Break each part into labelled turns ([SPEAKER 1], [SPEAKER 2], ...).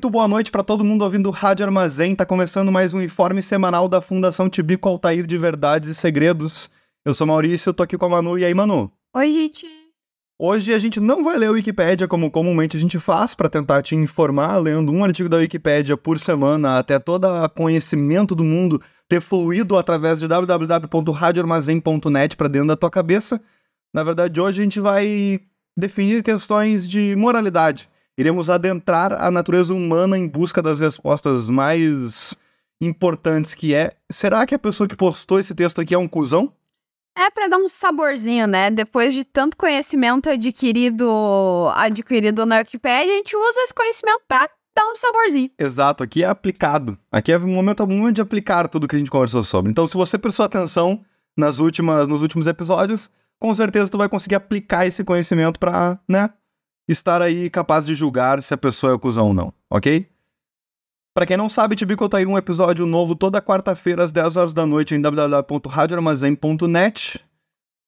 [SPEAKER 1] Muito boa noite para todo mundo ouvindo Rádio Armazém. Tá começando mais um informe semanal da Fundação Tibico Altair de Verdades e Segredos. Eu sou Maurício, tô aqui com a Manu. E aí, Manu?
[SPEAKER 2] Oi, gente.
[SPEAKER 1] Hoje a gente não vai ler a Wikipédia como comumente a gente faz para tentar te informar, lendo um artigo da Wikipédia por semana até todo o conhecimento do mundo ter fluído através de www.radioarmazém.net para dentro da tua cabeça. Na verdade, hoje a gente vai definir questões de moralidade. Iremos adentrar a natureza humana em busca das respostas mais importantes que é, será que a pessoa que postou esse texto aqui é um cuzão?
[SPEAKER 2] É para dar um saborzinho, né? Depois de tanto conhecimento adquirido, adquirido na Wikipedia, a gente usa esse conhecimento para dar um saborzinho.
[SPEAKER 1] Exato, aqui é aplicado. Aqui é o momento, o momento de aplicar tudo que a gente conversou sobre. Então, se você prestou atenção nas últimas, nos últimos episódios, com certeza tu vai conseguir aplicar esse conhecimento para, né, estar aí capaz de julgar se a pessoa é cuzão ou não, ok? Para quem não sabe, Tibico tá aí um episódio novo toda quarta-feira às 10 horas da noite em www.radioarmazém.net.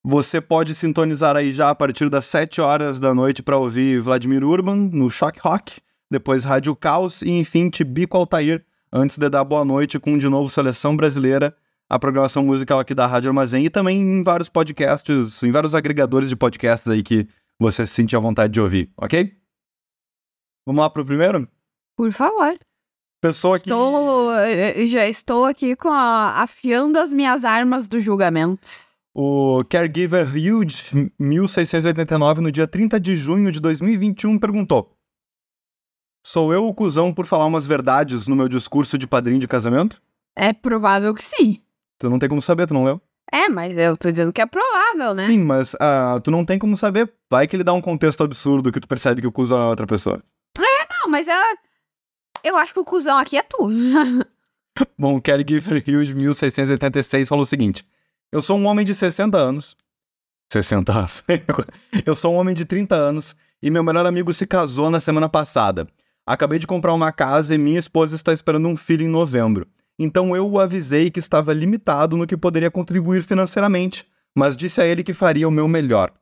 [SPEAKER 1] Você pode sintonizar aí já a partir das 7 horas da noite para ouvir Vladimir Urban no Shock Rock, depois Rádio Caos e enfim Tibico Altair, antes de dar boa noite com de novo Seleção Brasileira, a programação musical aqui da Rádio Armazém e também em vários podcasts, em vários agregadores de podcasts aí que você se sentir à vontade de ouvir, ok? Vamos lá pro primeiro?
[SPEAKER 2] Por favor.
[SPEAKER 1] Pessoa que.
[SPEAKER 2] Estou, eh, já estou aqui com a, afiando as minhas armas do julgamento.
[SPEAKER 1] O Caregiver Huge, 1689, no dia 30 de junho de 2021, perguntou: Sou eu o cuzão por falar umas verdades no meu discurso de padrinho de casamento?
[SPEAKER 2] É provável que sim.
[SPEAKER 1] Tu não tem como saber, tu não leu?
[SPEAKER 2] É, mas eu tô dizendo que é provável, né?
[SPEAKER 1] Sim, mas ah, tu não tem como saber. Vai que ele dá um contexto absurdo que tu percebe que o cuzão é outra pessoa.
[SPEAKER 2] Não, mas eu, eu acho que o cuzão aqui é tu.
[SPEAKER 1] Bom, o Caregiver Huge, 1686, falou o seguinte: Eu sou um homem de 60 anos. 60 anos. eu sou um homem de 30 anos e meu melhor amigo se casou na semana passada. Acabei de comprar uma casa e minha esposa está esperando um filho em novembro. Então eu o avisei que estava limitado no que poderia contribuir financeiramente, mas disse a ele que faria o meu melhor.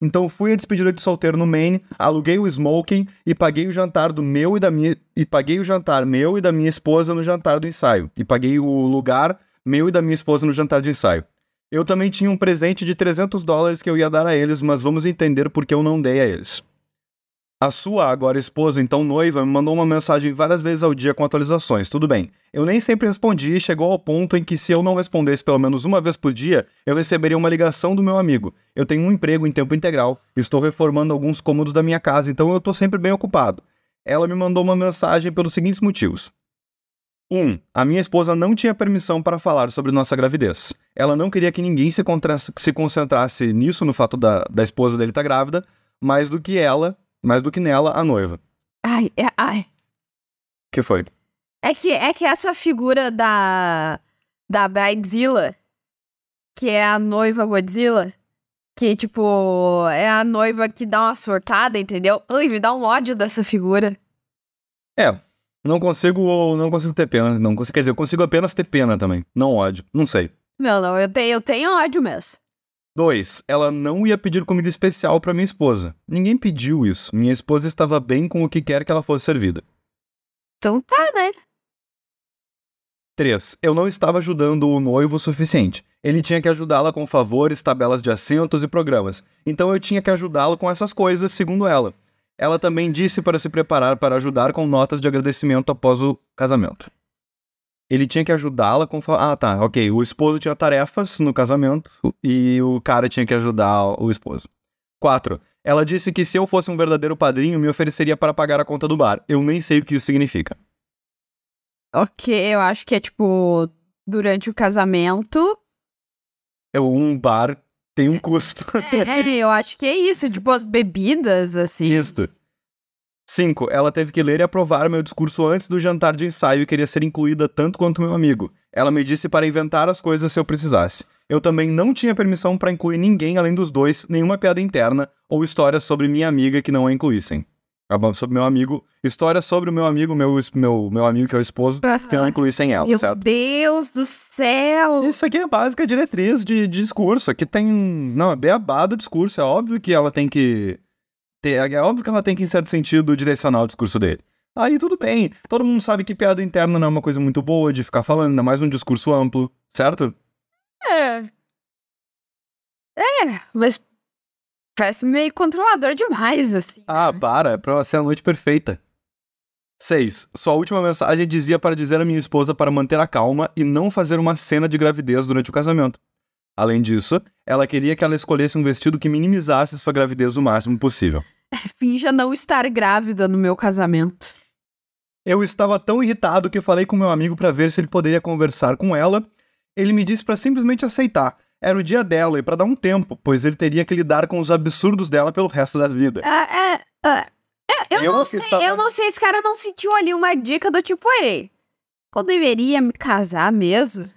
[SPEAKER 1] Então fui à despedida de solteiro no Maine, aluguei o smoking e paguei o jantar do meu e da minha e paguei o jantar meu e da minha esposa no jantar do ensaio e paguei o lugar meu e da minha esposa no jantar de ensaio. Eu também tinha um presente de 300 dólares que eu ia dar a eles, mas vamos entender por que eu não dei a eles. A sua, agora esposa, então noiva, me mandou uma mensagem várias vezes ao dia com atualizações. Tudo bem. Eu nem sempre respondi e chegou ao ponto em que, se eu não respondesse pelo menos uma vez por dia, eu receberia uma ligação do meu amigo. Eu tenho um emprego em tempo integral, estou reformando alguns cômodos da minha casa, então eu estou sempre bem ocupado. Ela me mandou uma mensagem pelos seguintes motivos. 1. Um, a minha esposa não tinha permissão para falar sobre nossa gravidez. Ela não queria que ninguém se, se concentrasse nisso, no fato da, da esposa dele estar grávida, mais do que ela mais do que nela, a noiva.
[SPEAKER 2] Ai, é, ai.
[SPEAKER 1] que foi?
[SPEAKER 2] É que, é que essa figura da. Da Bridezilla, que é a noiva Godzilla, que, tipo, é a noiva que dá uma sortada, entendeu? Ai, me dá um ódio dessa figura.
[SPEAKER 1] É, não consigo, não consigo ter pena, não consigo, quer dizer, eu consigo apenas ter pena também, não ódio, não sei.
[SPEAKER 2] Não, não, eu tenho, eu tenho ódio mesmo.
[SPEAKER 1] 2. Ela não ia pedir comida especial para minha esposa. Ninguém pediu isso. Minha esposa estava bem com o que quer que ela fosse servida.
[SPEAKER 2] Então tá, né?
[SPEAKER 1] 3. Eu não estava ajudando o noivo o suficiente. Ele tinha que ajudá-la com favores, tabelas de assentos e programas. Então eu tinha que ajudá-lo com essas coisas, segundo ela. Ela também disse para se preparar para ajudar com notas de agradecimento após o casamento. Ele tinha que ajudá-la com. Ah, tá, ok. O esposo tinha tarefas no casamento e o cara tinha que ajudar o esposo. 4. Ela disse que se eu fosse um verdadeiro padrinho, me ofereceria para pagar a conta do bar. Eu nem sei o que isso significa.
[SPEAKER 2] Ok, eu acho que é tipo. Durante o casamento.
[SPEAKER 1] É um bar tem um custo.
[SPEAKER 2] é, eu acho que é isso, tipo as bebidas, assim.
[SPEAKER 1] Isso. 5. Ela teve que ler e aprovar meu discurso antes do jantar de ensaio e queria ser incluída tanto quanto meu amigo. Ela me disse para inventar as coisas se eu precisasse. Eu também não tinha permissão para incluir ninguém além dos dois, nenhuma piada interna ou história sobre minha amiga que não a incluíssem. Ah, Sobre meu amigo, história sobre o meu amigo, meu, meu, meu amigo que é o esposo, que não incluíssem ela,
[SPEAKER 2] Meu
[SPEAKER 1] certo?
[SPEAKER 2] Deus do céu!
[SPEAKER 1] Isso aqui é a básica diretriz de, de discurso. Aqui tem. Não, é beabá do discurso. É óbvio que ela tem que. Ter, é óbvio que ela tem que, em certo sentido, direcionar o discurso dele. Aí tudo bem. Todo mundo sabe que piada interna não é uma coisa muito boa de ficar falando, ainda mais num discurso amplo, certo?
[SPEAKER 2] É. É, mas parece meio controlador demais, assim.
[SPEAKER 1] Ah, para, é pra ser a noite perfeita. 6. Sua última mensagem dizia para dizer à minha esposa para manter a calma e não fazer uma cena de gravidez durante o casamento. Além disso, ela queria que ela escolhesse um vestido que minimizasse sua gravidez o máximo possível.
[SPEAKER 2] Finja não estar grávida no meu casamento.
[SPEAKER 1] Eu estava tão irritado que falei com meu amigo para ver se ele poderia conversar com ela. Ele me disse para simplesmente aceitar. Era o dia dela e para dar um tempo, pois ele teria que lidar com os absurdos dela pelo resto da vida.
[SPEAKER 2] Ah, é, ah, é, eu,
[SPEAKER 1] Eu
[SPEAKER 2] não sei,
[SPEAKER 1] estava-
[SPEAKER 2] eu não sei, esse cara não sentiu ali uma dica do tipo, ei, eu deveria me casar mesmo?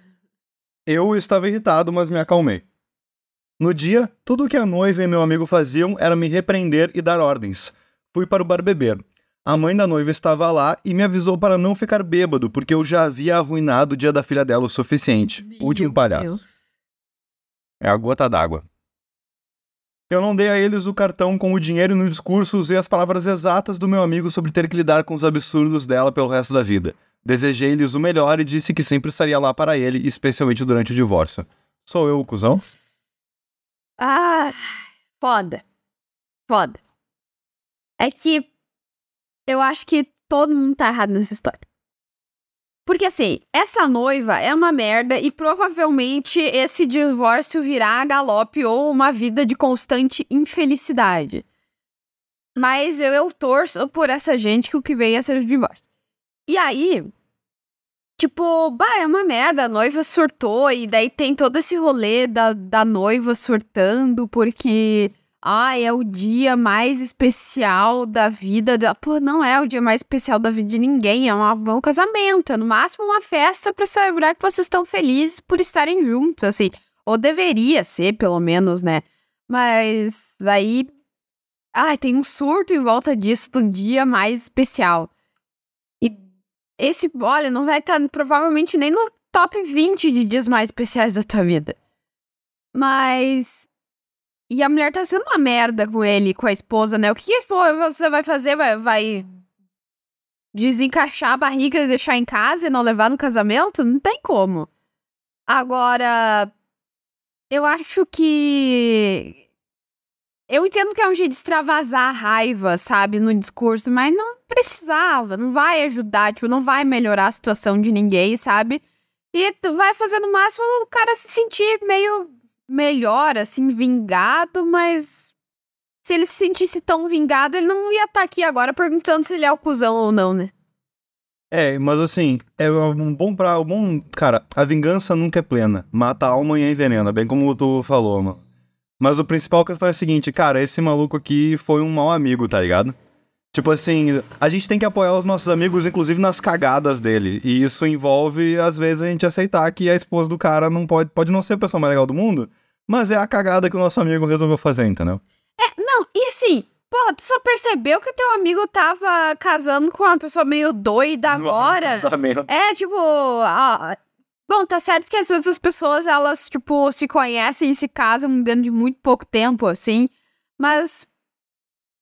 [SPEAKER 1] Eu estava irritado, mas me acalmei. No dia, tudo o que a noiva e meu amigo faziam era me repreender e dar ordens. Fui para o bar beber. A mãe da noiva estava lá e me avisou para não ficar bêbado, porque eu já havia arruinado o dia da filha dela o suficiente. Último
[SPEAKER 2] Meu
[SPEAKER 1] palhaço.
[SPEAKER 2] Deus.
[SPEAKER 1] É a gota d'água. Eu não dei a eles o cartão com o dinheiro e no discurso usei as palavras exatas do meu amigo sobre ter que lidar com os absurdos dela pelo resto da vida. Desejei-lhes o melhor e disse que sempre estaria lá para ele, especialmente durante o divórcio. Sou eu o cuzão?
[SPEAKER 2] Ah, foda. Foda. É que eu acho que todo mundo tá errado nessa história. Porque assim, essa noiva é uma merda e provavelmente esse divórcio virá a galope ou uma vida de constante infelicidade. Mas eu, eu torço por essa gente que o que vem é ser o divórcio. E aí, tipo, bah, é uma merda, a noiva surtou, e daí tem todo esse rolê da, da noiva surtando, porque, ai, é o dia mais especial da vida dela. Pô, não é o dia mais especial da vida de ninguém, é um casamento, é no máximo uma festa pra celebrar que vocês estão felizes por estarem juntos, assim. Ou deveria ser, pelo menos, né? Mas aí. Ai, tem um surto em volta disso do dia mais especial. Esse, olha, não vai estar provavelmente nem no top 20 de dias mais especiais da tua vida. Mas. E a mulher tá sendo uma merda com ele, com a esposa, né? O que, que a esposa você vai fazer? Vai, vai desencaixar a barriga e deixar em casa e não levar no casamento? Não tem como. Agora. Eu acho que. Eu entendo que é um jeito de extravasar a raiva, sabe, no discurso, mas não precisava, não vai ajudar, tipo, não vai melhorar a situação de ninguém, sabe? E vai fazer no máximo o cara se sentir meio melhor, assim, vingado, mas se ele se sentisse tão vingado, ele não ia estar aqui agora perguntando se ele é o cuzão ou não, né?
[SPEAKER 1] É, mas assim, é um bom pra. Um bom, cara, a vingança nunca é plena. Mata a alma e envenena, bem como tu falou, mano. Mas o principal questão é a seguinte, cara, esse maluco aqui foi um mau amigo, tá ligado? Tipo assim, a gente tem que apoiar os nossos amigos, inclusive nas cagadas dele. E isso envolve, às vezes, a gente aceitar que a esposa do cara não pode, pode não ser a pessoa mais legal do mundo, mas é a cagada que o nosso amigo resolveu fazer, entendeu?
[SPEAKER 2] Não, e assim, porra, tu só percebeu que teu amigo tava casando com uma pessoa meio doida agora?
[SPEAKER 1] Casamento.
[SPEAKER 2] É, tipo, ah, bom, tá certo que às vezes as pessoas, elas, tipo, se conhecem e se casam dentro de muito pouco tempo, assim, mas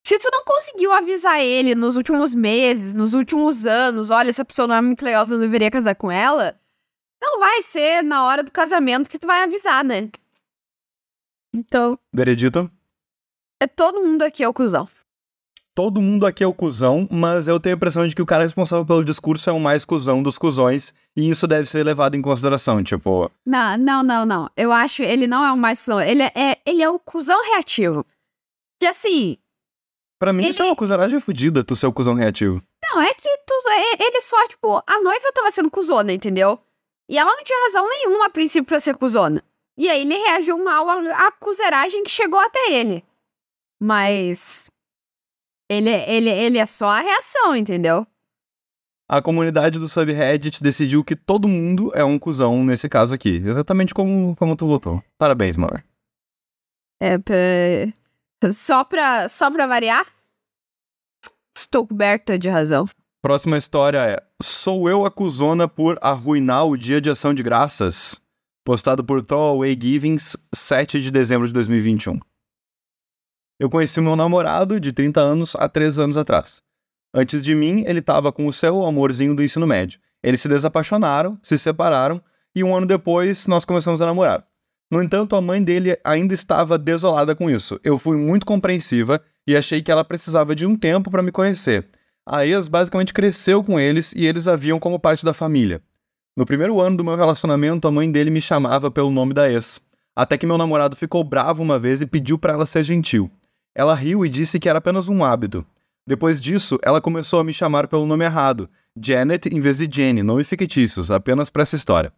[SPEAKER 2] se tu não conseguiu avisar ele nos últimos meses, nos últimos anos, olha, essa pessoa não é muito legal, tu não deveria casar com ela, não vai ser na hora do casamento que tu vai avisar, né? Então,
[SPEAKER 1] Veredito?
[SPEAKER 2] é todo mundo aqui é o cuzão.
[SPEAKER 1] Todo mundo aqui é o cuzão, mas eu tenho a impressão de que o cara responsável pelo discurso é o mais cuzão dos cuzões, e isso deve ser levado em consideração, tipo,
[SPEAKER 2] Não, não, não, não. Eu acho ele não é o mais cuzão. Ele é, ele é o cuzão reativo. Que assim,
[SPEAKER 1] pra mim isso é
[SPEAKER 2] Ele-
[SPEAKER 1] uma cuzaragem fodida, tu ser o cuzão reativo.
[SPEAKER 2] não, é que tu, é- ele só, tipo, a noiva tava sendo cuzona, entendeu? E ela não tinha razão nenhuma a princípio pra ser cuzona. E aí ele reagiu mal à, à cuzeragem que chegou até ele. Mas. Ele, ele, ele é só a reação, entendeu?
[SPEAKER 1] A comunidade do subreddit decidiu que todo mundo é um cuzão nesse caso aqui. Exatamente como, como tu votou. Parabéns, mano.
[SPEAKER 2] É, só pra, só pra variar? Estou coberta de razão.
[SPEAKER 1] Próxima história é: Sou eu a cuzona por arruinar o dia de ação de graças? Postado por Throwaway Givings, 7 de dezembro de 2021. Eu conheci meu namorado de 30 anos há 3 anos atrás. Antes de mim, ele estava com o seu amorzinho do ensino médio. Eles se desapaixonaram, se separaram e um ano depois nós começamos a namorar. No entanto, a mãe dele ainda estava desolada com isso. Eu fui muito compreensiva e achei que ela precisava de um tempo para me conhecer. A ex basicamente cresceu com eles e eles a viam como parte da família. No primeiro ano do meu relacionamento, a mãe dele me chamava pelo nome da ex. Até que meu namorado ficou bravo uma vez e pediu para ela ser gentil. Ela riu e disse que era apenas um hábito. Depois disso, ela começou a me chamar pelo nome errado, Janet em vez de Jenny, nome fictícios, apenas para essa história.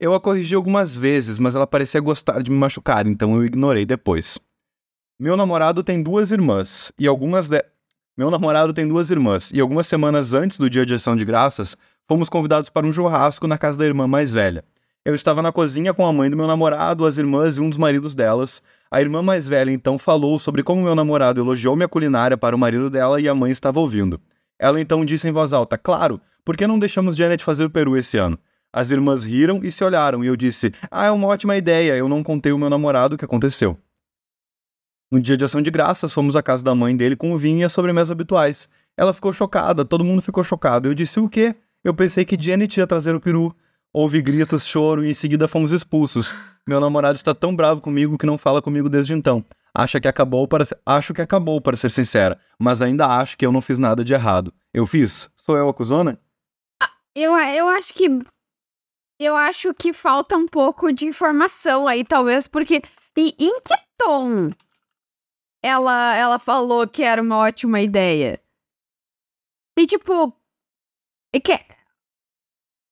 [SPEAKER 1] Eu a corrigi algumas vezes, mas ela parecia gostar de me machucar, então eu ignorei depois. Meu namorado tem duas irmãs, e algumas de... Meu namorado tem duas irmãs, e algumas semanas antes do dia de ação de graças, fomos convidados para um churrasco na casa da irmã mais velha. Eu estava na cozinha com a mãe do meu namorado, as irmãs e um dos maridos delas. A irmã mais velha então falou sobre como meu namorado elogiou minha culinária para o marido dela e a mãe estava ouvindo. Ela então disse em voz alta: Claro, por que não deixamos Janet fazer o peru esse ano? As irmãs riram e se olharam, e eu disse: Ah, é uma ótima ideia, eu não contei ao meu namorado o que aconteceu. No dia de ação de graças, fomos à casa da mãe dele com o vinho e as sobremesas habituais. Ela ficou chocada, todo mundo ficou chocado. Eu disse: O quê? Eu pensei que Janet ia trazer o peru. Houve gritos, choro e em seguida fomos expulsos. Meu namorado está tão bravo comigo que não fala comigo desde então. Acha que acabou para ser... Acho que acabou, para ser sincera, mas ainda acho que eu não fiz nada de errado. Eu fiz? Sou eu a cuzona?
[SPEAKER 2] Eu, eu acho que. Eu acho que falta um pouco de informação aí, talvez, porque. E em que tom ela, ela falou que era uma ótima ideia? E tipo. É que.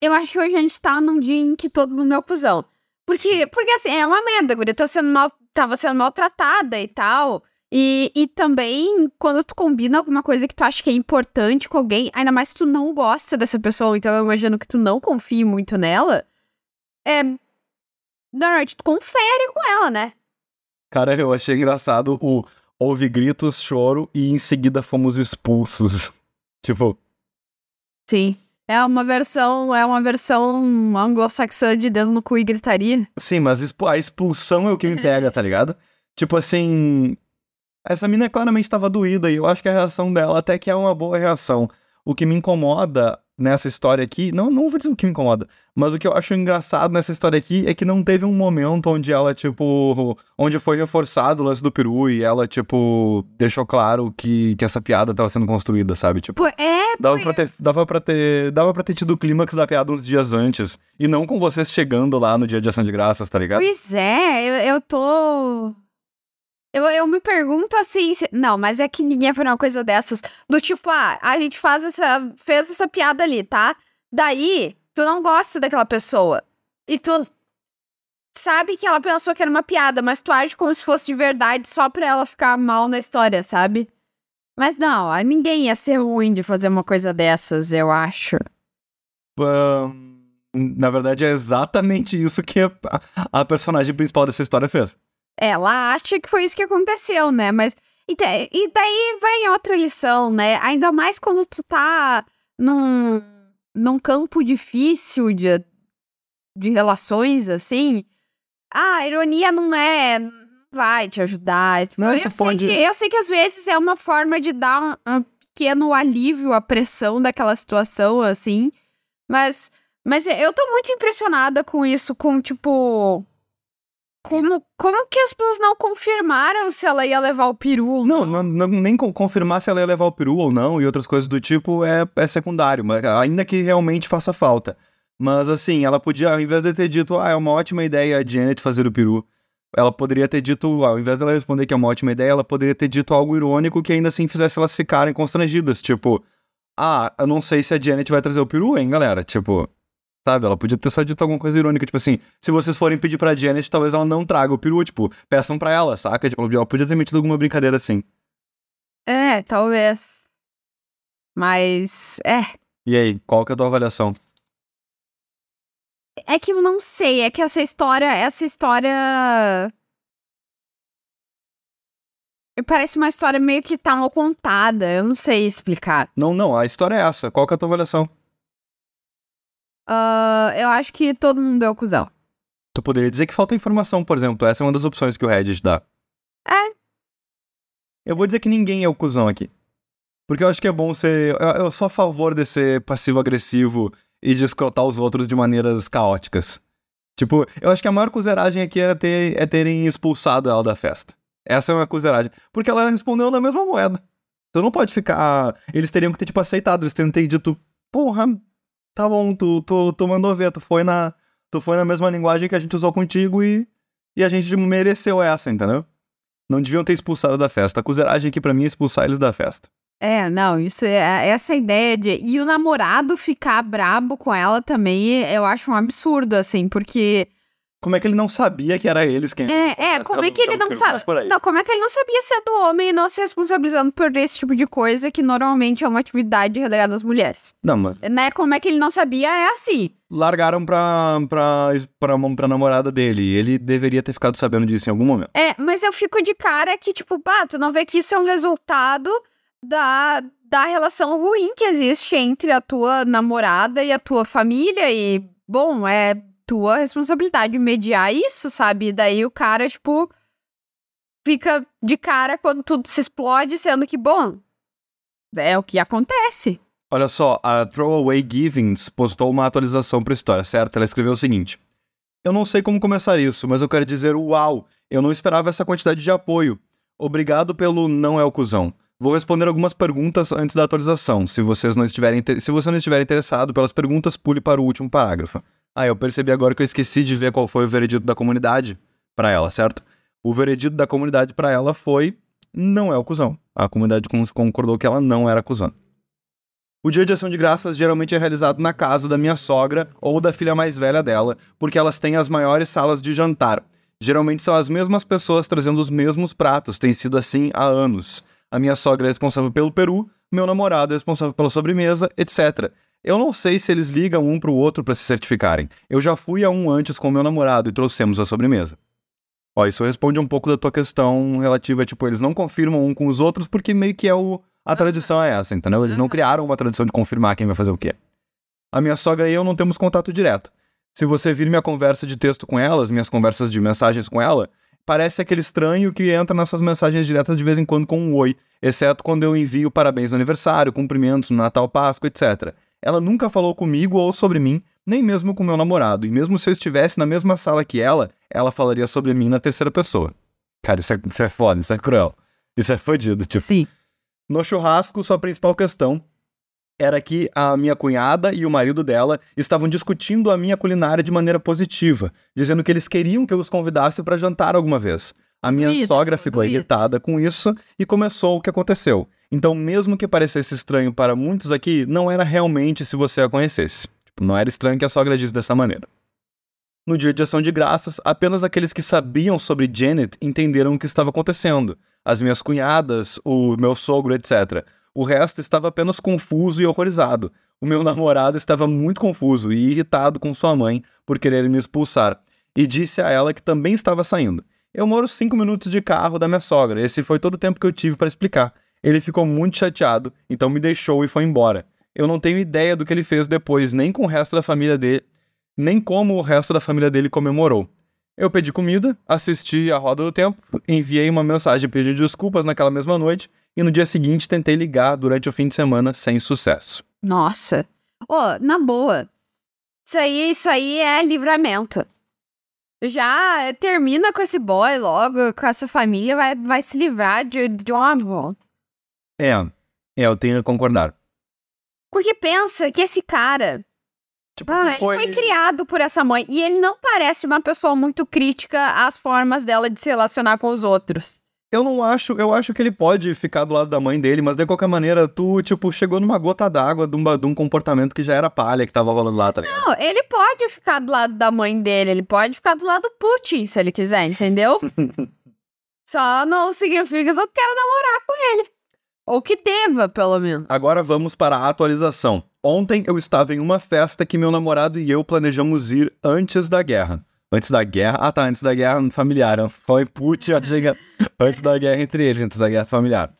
[SPEAKER 2] Eu acho que hoje a gente tá num dia em que todo mundo é o cuzão. Porque, porque assim, é uma merda, guria tá sendo mal, tava sendo maltratada e tal. E, e também, quando tu combina alguma coisa que tu acha que é importante com alguém, ainda mais se tu não gosta dessa pessoa, então eu imagino que tu não confie muito nela, é. Normalmente tu confere com ela, né?
[SPEAKER 1] Cara, eu achei engraçado o houve gritos, choro e em seguida fomos expulsos. tipo,
[SPEAKER 2] Sim. É uma versão, é uma versão anglo-saxã de dedo no cu e gritaria.
[SPEAKER 1] sim, mas a expulsão é o que me pega, tá ligado? Tipo assim, essa mina claramente tava doída e eu acho que a reação dela até que é uma boa reação. O que me incomoda nessa história aqui, não, não vou dizer o que me incomoda, mas o que eu acho engraçado nessa história aqui é que não teve um momento onde ela, tipo, onde foi reforçado o lance do peru e ela, tipo, deixou claro que, que essa piada tava sendo construída, sabe? Tipo,
[SPEAKER 2] Pô, é,
[SPEAKER 1] dava pra ter, dava pra ter, dava pra ter tido o clímax da piada uns dias antes e não com vocês chegando lá no dia de ação de graças, tá ligado?
[SPEAKER 2] Pois é, eu, eu tô. Eu, eu me pergunto assim. se- Não, mas é que ninguém faria uma coisa dessas. Do tipo, ah, a gente faz essa, fez essa piada ali, tá? Daí, tu não gosta daquela pessoa. E tu sabe que ela pensou que era uma piada, mas tu age como se fosse de verdade só pra ela ficar mal na história, sabe? Mas não, ninguém ia ser ruim de fazer uma coisa dessas, eu acho.
[SPEAKER 1] Ahn, na verdade, é exatamente isso que a, a personagem principal dessa história fez.
[SPEAKER 2] Ela acha que foi isso que aconteceu, né? Mas. E, da- e daí vem outra lição, né? Ainda mais quando tu tá num, num campo difícil de, de relações, assim. Ah, a ironia não é. não Vai te ajudar. Tipo,
[SPEAKER 1] Não,
[SPEAKER 2] eu, sei que, eu sei que às vezes é uma forma de dar um, um pequeno alívio à pressão daquela situação, assim. Mas, mas eu tô muito impressionada com isso, com tipo. Como, como que as pessoas não confirmaram se ela ia levar o peru? ou
[SPEAKER 1] Não, não, não- nem co- confirmar se ela ia levar o peru ou não e outras coisas do tipo é, é secundário, mas ainda que realmente faça falta. Mas assim, ela podia, ao invés de ter dito, ah, é uma ótima ideia a Janet fazer o peru, ela poderia ter dito, ao invés dela responder que é uma ótima ideia, ela poderia ter dito algo irônico que ainda assim fizesse elas ficarem constrangidas. Tipo, ah, eu não sei se a Janet vai trazer o peru, hein, galera? Tipo, sabe? Ela podia ter só dito alguma coisa irônica, tipo assim, se vocês forem pedir pra Janet, talvez ela não traga o peru, tipo, peçam pra ela, saca? Tipo, ela podia ter metido alguma brincadeira assim.
[SPEAKER 2] É, talvez. Mas, é.
[SPEAKER 1] E aí, qual que é a tua avaliação?
[SPEAKER 2] É que eu não sei, é que essa história, essa história. Parece uma história meio que tá mal contada, eu não sei explicar.
[SPEAKER 1] Não, não, a história é essa. Qual que é a tua avaliação?
[SPEAKER 2] Ah, eu acho que todo mundo é o cuzão.
[SPEAKER 1] Tu poderia dizer que falta informação, por exemplo. Essa é uma das opções que o Reddit dá.
[SPEAKER 2] É.
[SPEAKER 1] Eu vou dizer que ninguém é o cuzão aqui. Porque eu acho que é bom ser. Eu, eu sou a favor de ser passivo-agressivo e de escrotar os outros de maneiras caóticas. Tipo, eu acho que a maior cuzeragem aqui era ter, é terem expulsado ela da festa. Essa é uma cuzeragem. Porque ela respondeu na mesma moeda. Então não pode ficar. Eles teriam que ter, tipo, aceitado, eles teriam que ter dito, porra, tá bom, tu, tu, tu mandou ver, tu foi na. Tu foi na mesma linguagem que a gente usou contigo e. E a gente mereceu essa, entendeu? Não deviam ter expulsado da festa. A cuzeragem aqui pra mim é expulsar eles da festa.
[SPEAKER 2] É, não, isso é essa ideia de. E o namorado ficar brabo com ela também, eu acho um absurdo, assim, porque.
[SPEAKER 1] Como é que ele não sabia que era eles quem.
[SPEAKER 2] É, é, como é que ele não sabe. Não, como é que ele não sabia ser do homem e não se responsabilizando por esse tipo de coisa que normalmente é uma atividade relegada às mulheres?
[SPEAKER 1] Não, mas
[SPEAKER 2] Né? Como é que ele não sabia é assim.
[SPEAKER 1] largaram pra, pra, pra, pra namorada dele. Ele deveria ter ficado sabendo disso em algum momento.
[SPEAKER 2] É, mas eu fico de cara que, tipo, pá, tu não vê que isso é um resultado da, da relação ruim que existe entre a tua namorada e a tua família. E, bom, é tua responsabilidade mediar isso, sabe? E daí o cara, tipo, fica de cara quando tudo se explode, sendo que, bom, é o que acontece.
[SPEAKER 1] Olha só, a Throwaway Givings postou uma atualização pra história, certo? Ela escreveu o seguinte: Eu não sei como começar isso, mas eu quero dizer uau, eu não esperava essa quantidade de apoio. Obrigado pelo não é o cuzão. Vou responder algumas perguntas antes da atualização. Se, vocês não estiverem, se você não estiver interessado pelas perguntas, pule para o último parágrafo. Ah, eu percebi agora que eu esqueci de ver qual foi o veredito da comunidade pra ela, certo? O veredito da comunidade pra ela foi não é o cuzão. A comunidade con- concordou que ela não era cuzão. O dia de ação de graças geralmente é realizado na casa da minha sogra ou da filha mais velha dela, porque elas têm as maiores salas de jantar. Geralmente são as mesmas pessoas trazendo os mesmos pratos, tem sido assim há anos. A minha sogra é responsável pelo peru, meu namorado é responsável pela sobremesa, etc. Eu não sei se eles ligam um pro outro para se certificarem. Eu já fui a um antes com meu namorado e trouxemos a sobremesa. Ó, isso responde um pouco da tua questão relativa, tipo, eles não confirmam um com os outros porque meio que é o. A tradição é essa, entendeu? Eles não criaram uma tradição de confirmar quem vai fazer o quê. A minha sogra e eu não temos contato direto. Se você vir minha conversa de texto com elas, minhas conversas de mensagens com ela, parece aquele estranho que entra nas suas mensagens diretas de vez em quando com um oi, exceto quando eu envio parabéns no aniversário, cumprimentos no Natal, Páscoa, etc. Ela nunca falou comigo ou sobre mim, nem mesmo com meu namorado, e mesmo se eu estivesse na mesma sala que ela, ela falaria sobre mim na terceira pessoa. Cara, isso é, isso é foda, isso é cruel. Isso é fodido, tipo.
[SPEAKER 2] Sim.
[SPEAKER 1] No churrasco, sua principal questão era que a minha cunhada e o marido dela estavam discutindo a minha culinária de maneira positiva, dizendo que eles queriam que eu os convidasse para jantar alguma vez. A minha
[SPEAKER 2] Doído,
[SPEAKER 1] sogra ficou
[SPEAKER 2] doído.
[SPEAKER 1] irritada com isso e começou o que aconteceu. Então, mesmo que parecesse estranho para muitos aqui, não era realmente se você a conhecesse. Tipo, não era estranho que a sogra disse dessa maneira. No dia de ação de graças, apenas aqueles que sabiam sobre Janet entenderam o que estava acontecendo. As minhas cunhadas, o meu sogro, etc. O resto estava apenas confuso e horrorizado. O meu namorado estava muito confuso e irritado com sua mãe por querer me expulsar, e disse a ela que também estava saindo. Eu moro cinco minutos de carro da minha sogra, esse foi todo o tempo que eu tive para explicar. Ele ficou muito chateado, então me deixou e foi embora. Eu não tenho ideia do que ele fez depois, nem com o resto da família dele, nem como o resto da família dele comemorou. Eu pedi comida, assisti a roda do tempo, enviei uma mensagem pedindo desculpas naquela mesma noite e no dia seguinte tentei ligar durante o fim de semana sem sucesso.
[SPEAKER 2] Nossa. Ô, na boa. Isso aí, isso aí é livramento. Já termina com esse boy logo, com essa família, vai, vai se livrar de, de uma.
[SPEAKER 1] É, é, eu tenho que concordar.
[SPEAKER 2] Porque pensa que esse cara,
[SPEAKER 1] Tipo,
[SPEAKER 2] ah, ele foi criado por essa mãe e ele não parece uma pessoa muito crítica às formas dela de se relacionar com os outros.
[SPEAKER 1] Eu não acho, eu acho que ele pode ficar do lado da mãe dele, mas de qualquer maneira, tu, tipo, chegou numa gota d'água de, um de um comportamento que já era palha que tava rolando lá, tá ligado?
[SPEAKER 2] Não, ele pode ficar do lado da mãe dele, ele pode ficar do lado do Putin, se ele quiser, entendeu? Só não significa que eu quero namorar com ele. Ou que deva, pelo menos.
[SPEAKER 1] Agora vamos para a atualização. Ontem eu estava em uma festa que meu namorado e eu planejamos ir antes da guerra. Antes da guerra? Ah, tá, antes da guerra familiar. Foi put, chega antes da guerra entre eles, antes da guerra familiar.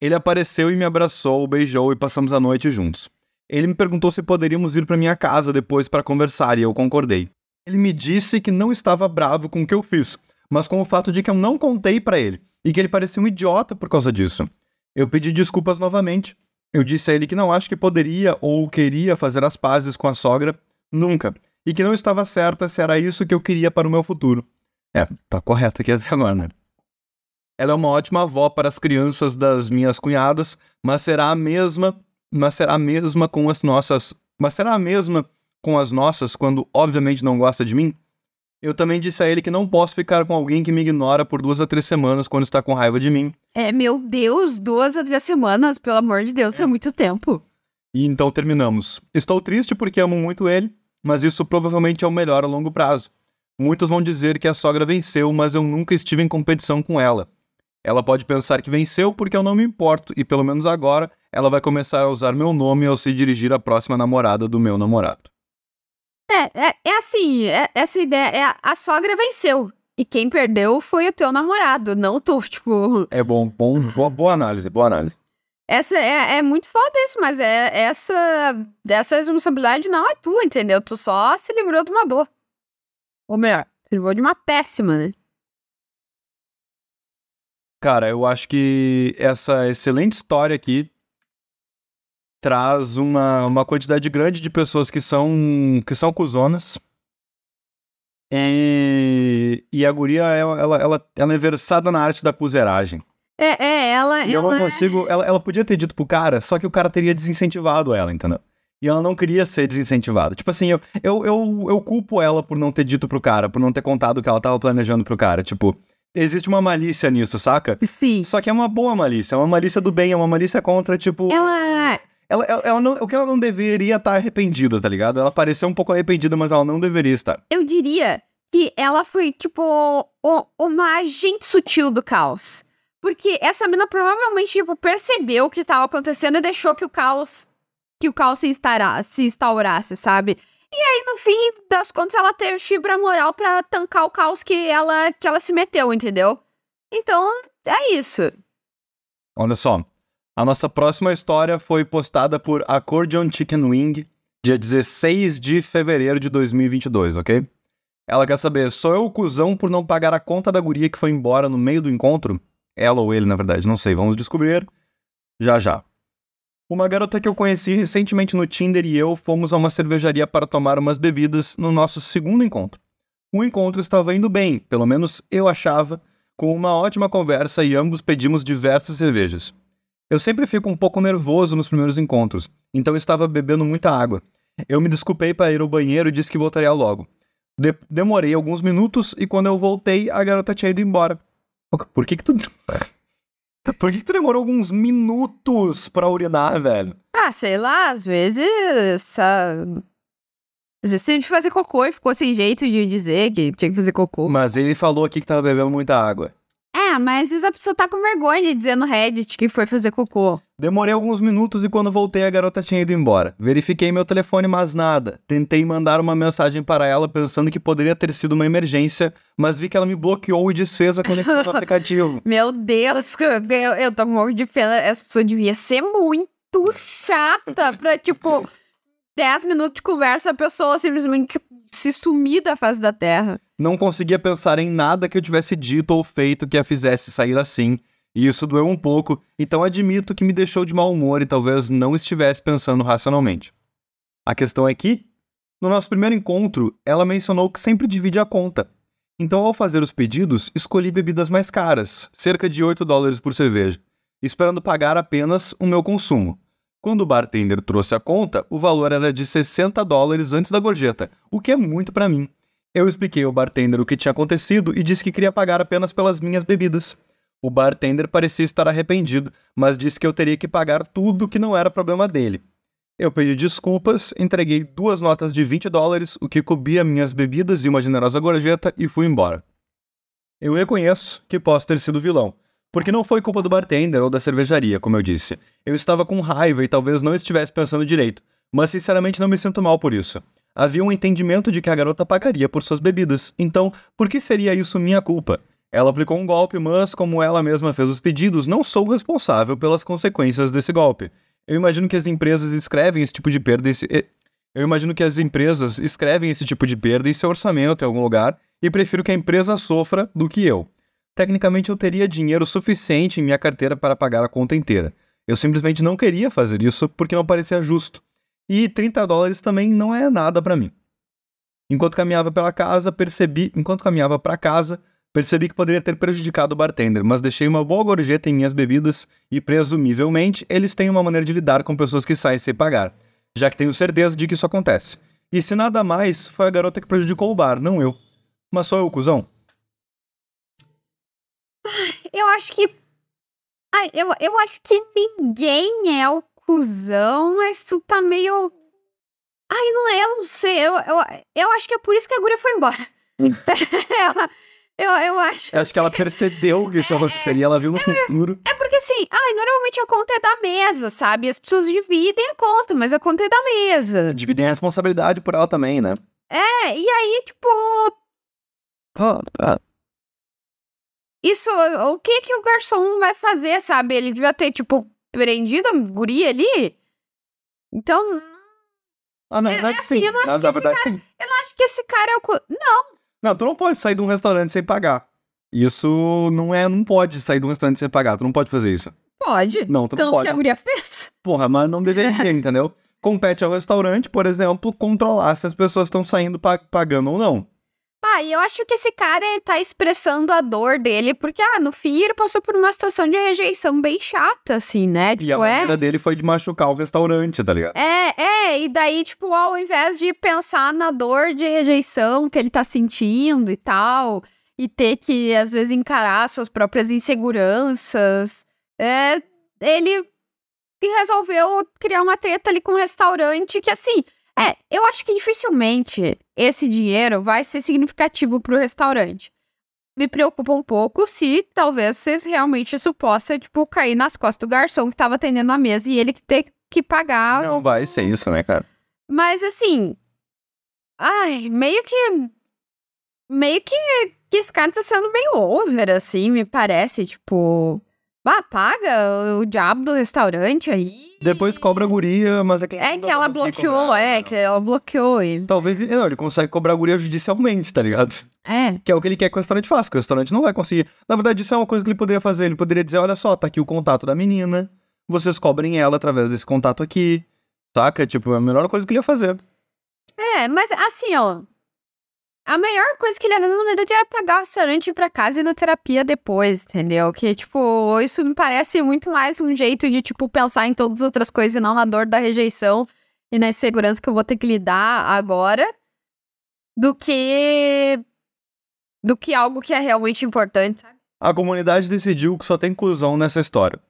[SPEAKER 1] Ele apareceu e me abraçou, beijou e passamos a noite juntos. Ele me perguntou se poderíamos ir para minha casa depois para conversar e eu concordei. Ele me disse que não estava bravo com o que eu fiz, mas com o fato de que eu não contei para ele e que ele parecia um idiota por causa disso. Eu pedi desculpas novamente. Eu disse a ele que não acho que poderia ou queria fazer as pazes com a sogra nunca e que não estava certa se era isso que eu queria para o meu futuro. É, tá correto aqui até agora, né? Ela é uma ótima avó para as crianças das minhas cunhadas, mas será a mesma, mas será a mesma com as nossas, mas será a mesma com as nossas quando obviamente não gosta de mim? Eu também disse a ele que não posso ficar com alguém que me ignora por duas a três semanas quando está com raiva de mim.
[SPEAKER 2] É, meu Deus, duas a três semanas, pelo amor de Deus, é, é muito tempo.
[SPEAKER 1] E então terminamos. Estou triste porque amo muito ele, mas isso provavelmente é o melhor a longo prazo. Muitos vão dizer que a sogra venceu, mas eu nunca estive em competição com ela. Ela pode pensar que venceu porque eu não me importo, e pelo menos agora ela vai começar a usar meu nome ao se dirigir à próxima namorada do meu namorado.
[SPEAKER 2] É, é, é assim, é, essa ideia é a, a sogra venceu. E quem perdeu foi o teu namorado, não tu, tipo.
[SPEAKER 1] É bom, bom boa, boa análise, boa análise.
[SPEAKER 2] Essa é, é muito foda isso, mas é essa essa responsabilidade não é tua, entendeu? Tu só se livrou de uma boa. Ou melhor, se livrou de uma péssima, né?
[SPEAKER 1] Cara, eu acho que essa excelente história aqui traz uma, uma quantidade grande de pessoas que são que são cuzonas. E, e a guria, ela, ela, ela, é versada na arte da cuzeragem.
[SPEAKER 2] É, é, ela.
[SPEAKER 1] E eu não é consigo. Ela, ela podia ter dito pro cara, só que o cara teria desincentivado ela, entendeu? E ela não queria ser desincentivada. Tipo assim, eu, eu, eu, eu culpo ela por não ter dito pro cara, por não ter contado o que ela tava planejando pro cara. Tipo, existe uma malícia nisso, saca?
[SPEAKER 2] Sim.
[SPEAKER 1] Só que é uma boa malícia, é uma malícia do bem, é uma malícia contra, tipo.
[SPEAKER 2] Ela.
[SPEAKER 1] Ela, ela, ela não, o que ela não deveria estar tá arrependida, tá ligado? Ela pareceu um pouco arrependida, mas ela não deveria estar.
[SPEAKER 2] Eu diria que ela foi, tipo, o, uma agente sutil do caos. Porque essa mina provavelmente, tipo, percebeu o que estava acontecendo e deixou que o caos. Que o caos se, instara, se instaurasse, sabe? E aí, no fim das contas, ela teve fibra moral para tancar o caos que ela, que ela se meteu, entendeu? Então, é isso.
[SPEAKER 1] Olha só. A nossa próxima história foi postada por Accordion Chicken Wing, dia 16 de fevereiro de 2022, ok? Ela quer saber, sou eu o cuzão por não pagar a conta da guria que foi embora no meio do encontro? Ela ou ele, na verdade, não sei, vamos descobrir já já. Uma garota que eu conheci recentemente no Tinder e eu fomos a uma cervejaria para tomar umas bebidas no nosso segundo encontro. O encontro estava indo bem, pelo menos eu achava, com uma ótima conversa e ambos pedimos diversas cervejas. Eu sempre fico um pouco nervoso nos primeiros encontros, então estava bebendo muita água. Eu me desculpei para ir ao banheiro e disse que voltaria logo. De demorei alguns minutos e quando eu voltei, a garota tinha ido embora. Por que que tu... Por que, que tu demorou alguns minutos pra urinar, velho?
[SPEAKER 2] Ah, sei lá, às vezes... Uh... Às vezes teve que fazer cocô e ficou sem jeito de dizer que tinha que fazer cocô.
[SPEAKER 1] Mas ele falou aqui que tava bebendo muita água.
[SPEAKER 2] Mas às vezes a pessoa tá com vergonha de dizer no Reddit que foi fazer cocô.
[SPEAKER 1] Demorei alguns minutos e quando voltei a garota tinha ido embora. Verifiquei meu telefone, mas nada. Tentei mandar uma mensagem para ela pensando que poderia ter sido uma emergência, mas vi que ela me bloqueou e desfez a conexão do aplicativo.
[SPEAKER 2] Meu Deus, eu, eu tô morrendo de pena. Essa pessoa devia ser muito chata pra, tipo, 10 minutos de conversa a pessoa simplesmente se sumir da face da Terra.
[SPEAKER 1] Não conseguia pensar em nada que eu tivesse dito ou feito que a fizesse sair assim, e isso doeu um pouco, então admito que me deixou de mau humor e talvez não estivesse pensando racionalmente. A questão é que, no nosso primeiro encontro, ela mencionou que sempre divide a conta. Então, ao fazer os pedidos, escolhi bebidas mais caras, cerca de 8 dólares por cerveja, esperando pagar apenas o meu consumo. Quando o bartender trouxe a conta, o valor era de 60 dólares antes da gorjeta, o que é muito para mim. Eu expliquei ao bartender o que tinha acontecido e disse que queria pagar apenas pelas minhas bebidas. O bartender parecia estar arrependido, mas disse que eu teria que pagar tudo que não era problema dele. Eu pedi desculpas, entreguei duas notas de 20 dólares, o que cobria minhas bebidas e uma generosa gorjeta, e fui embora. Eu reconheço que posso ter sido vilão, Porque não foi culpa do bartender ou da cervejaria, como eu disse. Eu estava com raiva e talvez não estivesse pensando direito, mas sinceramente não me sinto mal por isso. Havia um entendimento de que a garota pagaria por suas bebidas, então por que seria isso minha culpa? Ela aplicou um golpe, mas como ela mesma fez os pedidos, não sou responsável pelas consequências desse golpe. Eu imagino que as empresas escrevem esse tipo de perda. Esse... Eu imagino que as empresas escrevem esse tipo de perda em seu orçamento em algum lugar e prefiro que a empresa sofra do que eu. Tecnicamente eu teria dinheiro suficiente em minha carteira para pagar a conta inteira. Eu simplesmente não queria fazer isso porque não parecia justo. E 30 dólares também não é nada para mim. Enquanto caminhava pela casa, percebi, enquanto caminhava para casa, percebi que poderia ter prejudicado o bartender, mas deixei uma boa gorjeta em minhas bebidas e presumivelmente eles têm uma maneira de lidar com pessoas que saem sem pagar, já que tenho certeza de que isso acontece. E se nada mais, foi a garota que prejudicou o bar, não eu. Mas sou eu, cuzão?
[SPEAKER 2] Eu acho que. Eu, eu acho que ninguém é o cuzão, mas tu tá meio. Ai, não é, eu não sei. Eu, eu, eu acho que é por isso que a Guria foi embora. eu, eu acho.
[SPEAKER 1] Eu acho que ela percebeu que isso aconteceria, ela viu no futuro.
[SPEAKER 2] É porque assim, ai, normalmente a conta é da mesa, sabe? As pessoas dividem a conta, mas a conta é da mesa.
[SPEAKER 1] Dividem a responsabilidade por ela também, né?
[SPEAKER 2] É, e aí, tipo. Isso, o que que o garçom vai fazer, sabe? Ele devia ter, tipo, prendido a guria ali? Então.
[SPEAKER 1] Ah, na verdade,
[SPEAKER 2] é assim,
[SPEAKER 1] sim.
[SPEAKER 2] eu não acho
[SPEAKER 1] Na,
[SPEAKER 2] que
[SPEAKER 1] na
[SPEAKER 2] esse
[SPEAKER 1] verdade, sim.
[SPEAKER 2] Eu não acho que esse cara é o. Não,
[SPEAKER 1] Não, tu não pode sair de um restaurante sem pagar. Isso não é. Não pode sair de um restaurante sem pagar. Tu não pode fazer isso.
[SPEAKER 2] pode.
[SPEAKER 1] Não, tu não
[SPEAKER 2] Tanto
[SPEAKER 1] pode.
[SPEAKER 2] que a guria fez.
[SPEAKER 1] Porra, mas não deveria, entendeu? Compete ao restaurante, por exemplo, controlar se as pessoas estão saindo pa- pagando ou não.
[SPEAKER 2] Ah, e eu acho que esse cara ele tá expressando a dor dele, porque, ah, no fim ele passou por uma situação de rejeição bem chata, assim, né?
[SPEAKER 1] E a
[SPEAKER 2] Tipo, é.
[SPEAKER 1] maneira dele foi de machucar o restaurante, tá ligado?
[SPEAKER 2] É, é, e daí, tipo, ao invés de pensar na dor de rejeição que ele tá sentindo e tal, e ter que, às vezes, encarar suas próprias inseguranças, é, ele resolveu criar uma treta ali com o restaurante que, assim, é, eu acho que dificilmente esse dinheiro vai ser significativo pro restaurante. Me preocupa um pouco se talvez se realmente isso possa, tipo, cair nas costas do garçom que tava atendendo a mesa e ele ter que pagar
[SPEAKER 1] Não vai ser isso, né, cara?
[SPEAKER 2] mas assim. Ai, meio que. Meio que, que esse cara tá sendo meio over, assim, me parece. Tipo. Ah, paga o diabo do restaurante aí.
[SPEAKER 1] Depois cobra a guria, mas é que.
[SPEAKER 2] É que ela bloqueou,
[SPEAKER 1] cobrar,
[SPEAKER 2] é,
[SPEAKER 1] não.
[SPEAKER 2] que ela bloqueou ele.
[SPEAKER 1] Talvez. Não, ele consegue cobrar a guria judicialmente, tá ligado?
[SPEAKER 2] É.
[SPEAKER 1] Que é o que ele quer que o restaurante faça, que o restaurante não vai conseguir. Na verdade, isso é uma coisa que ele poderia fazer. Ele poderia dizer: olha só, tá aqui o contato da menina. Vocês cobrem ela através desse contato aqui. Saca? Tipo, é a melhor coisa que ele ia fazer.
[SPEAKER 2] É, mas assim, ó. A melhor coisa que ele fazer, na verdade, era pagar o restaurante ir pra casa e na terapia depois, entendeu? Que, tipo, isso me parece muito mais um jeito de, tipo, pensar em todas as outras coisas e não na dor da rejeição e na insegurança que eu vou ter que lidar agora do que. do que algo que é realmente importante, sabe?
[SPEAKER 1] A comunidade decidiu que só tem cuzão nessa história.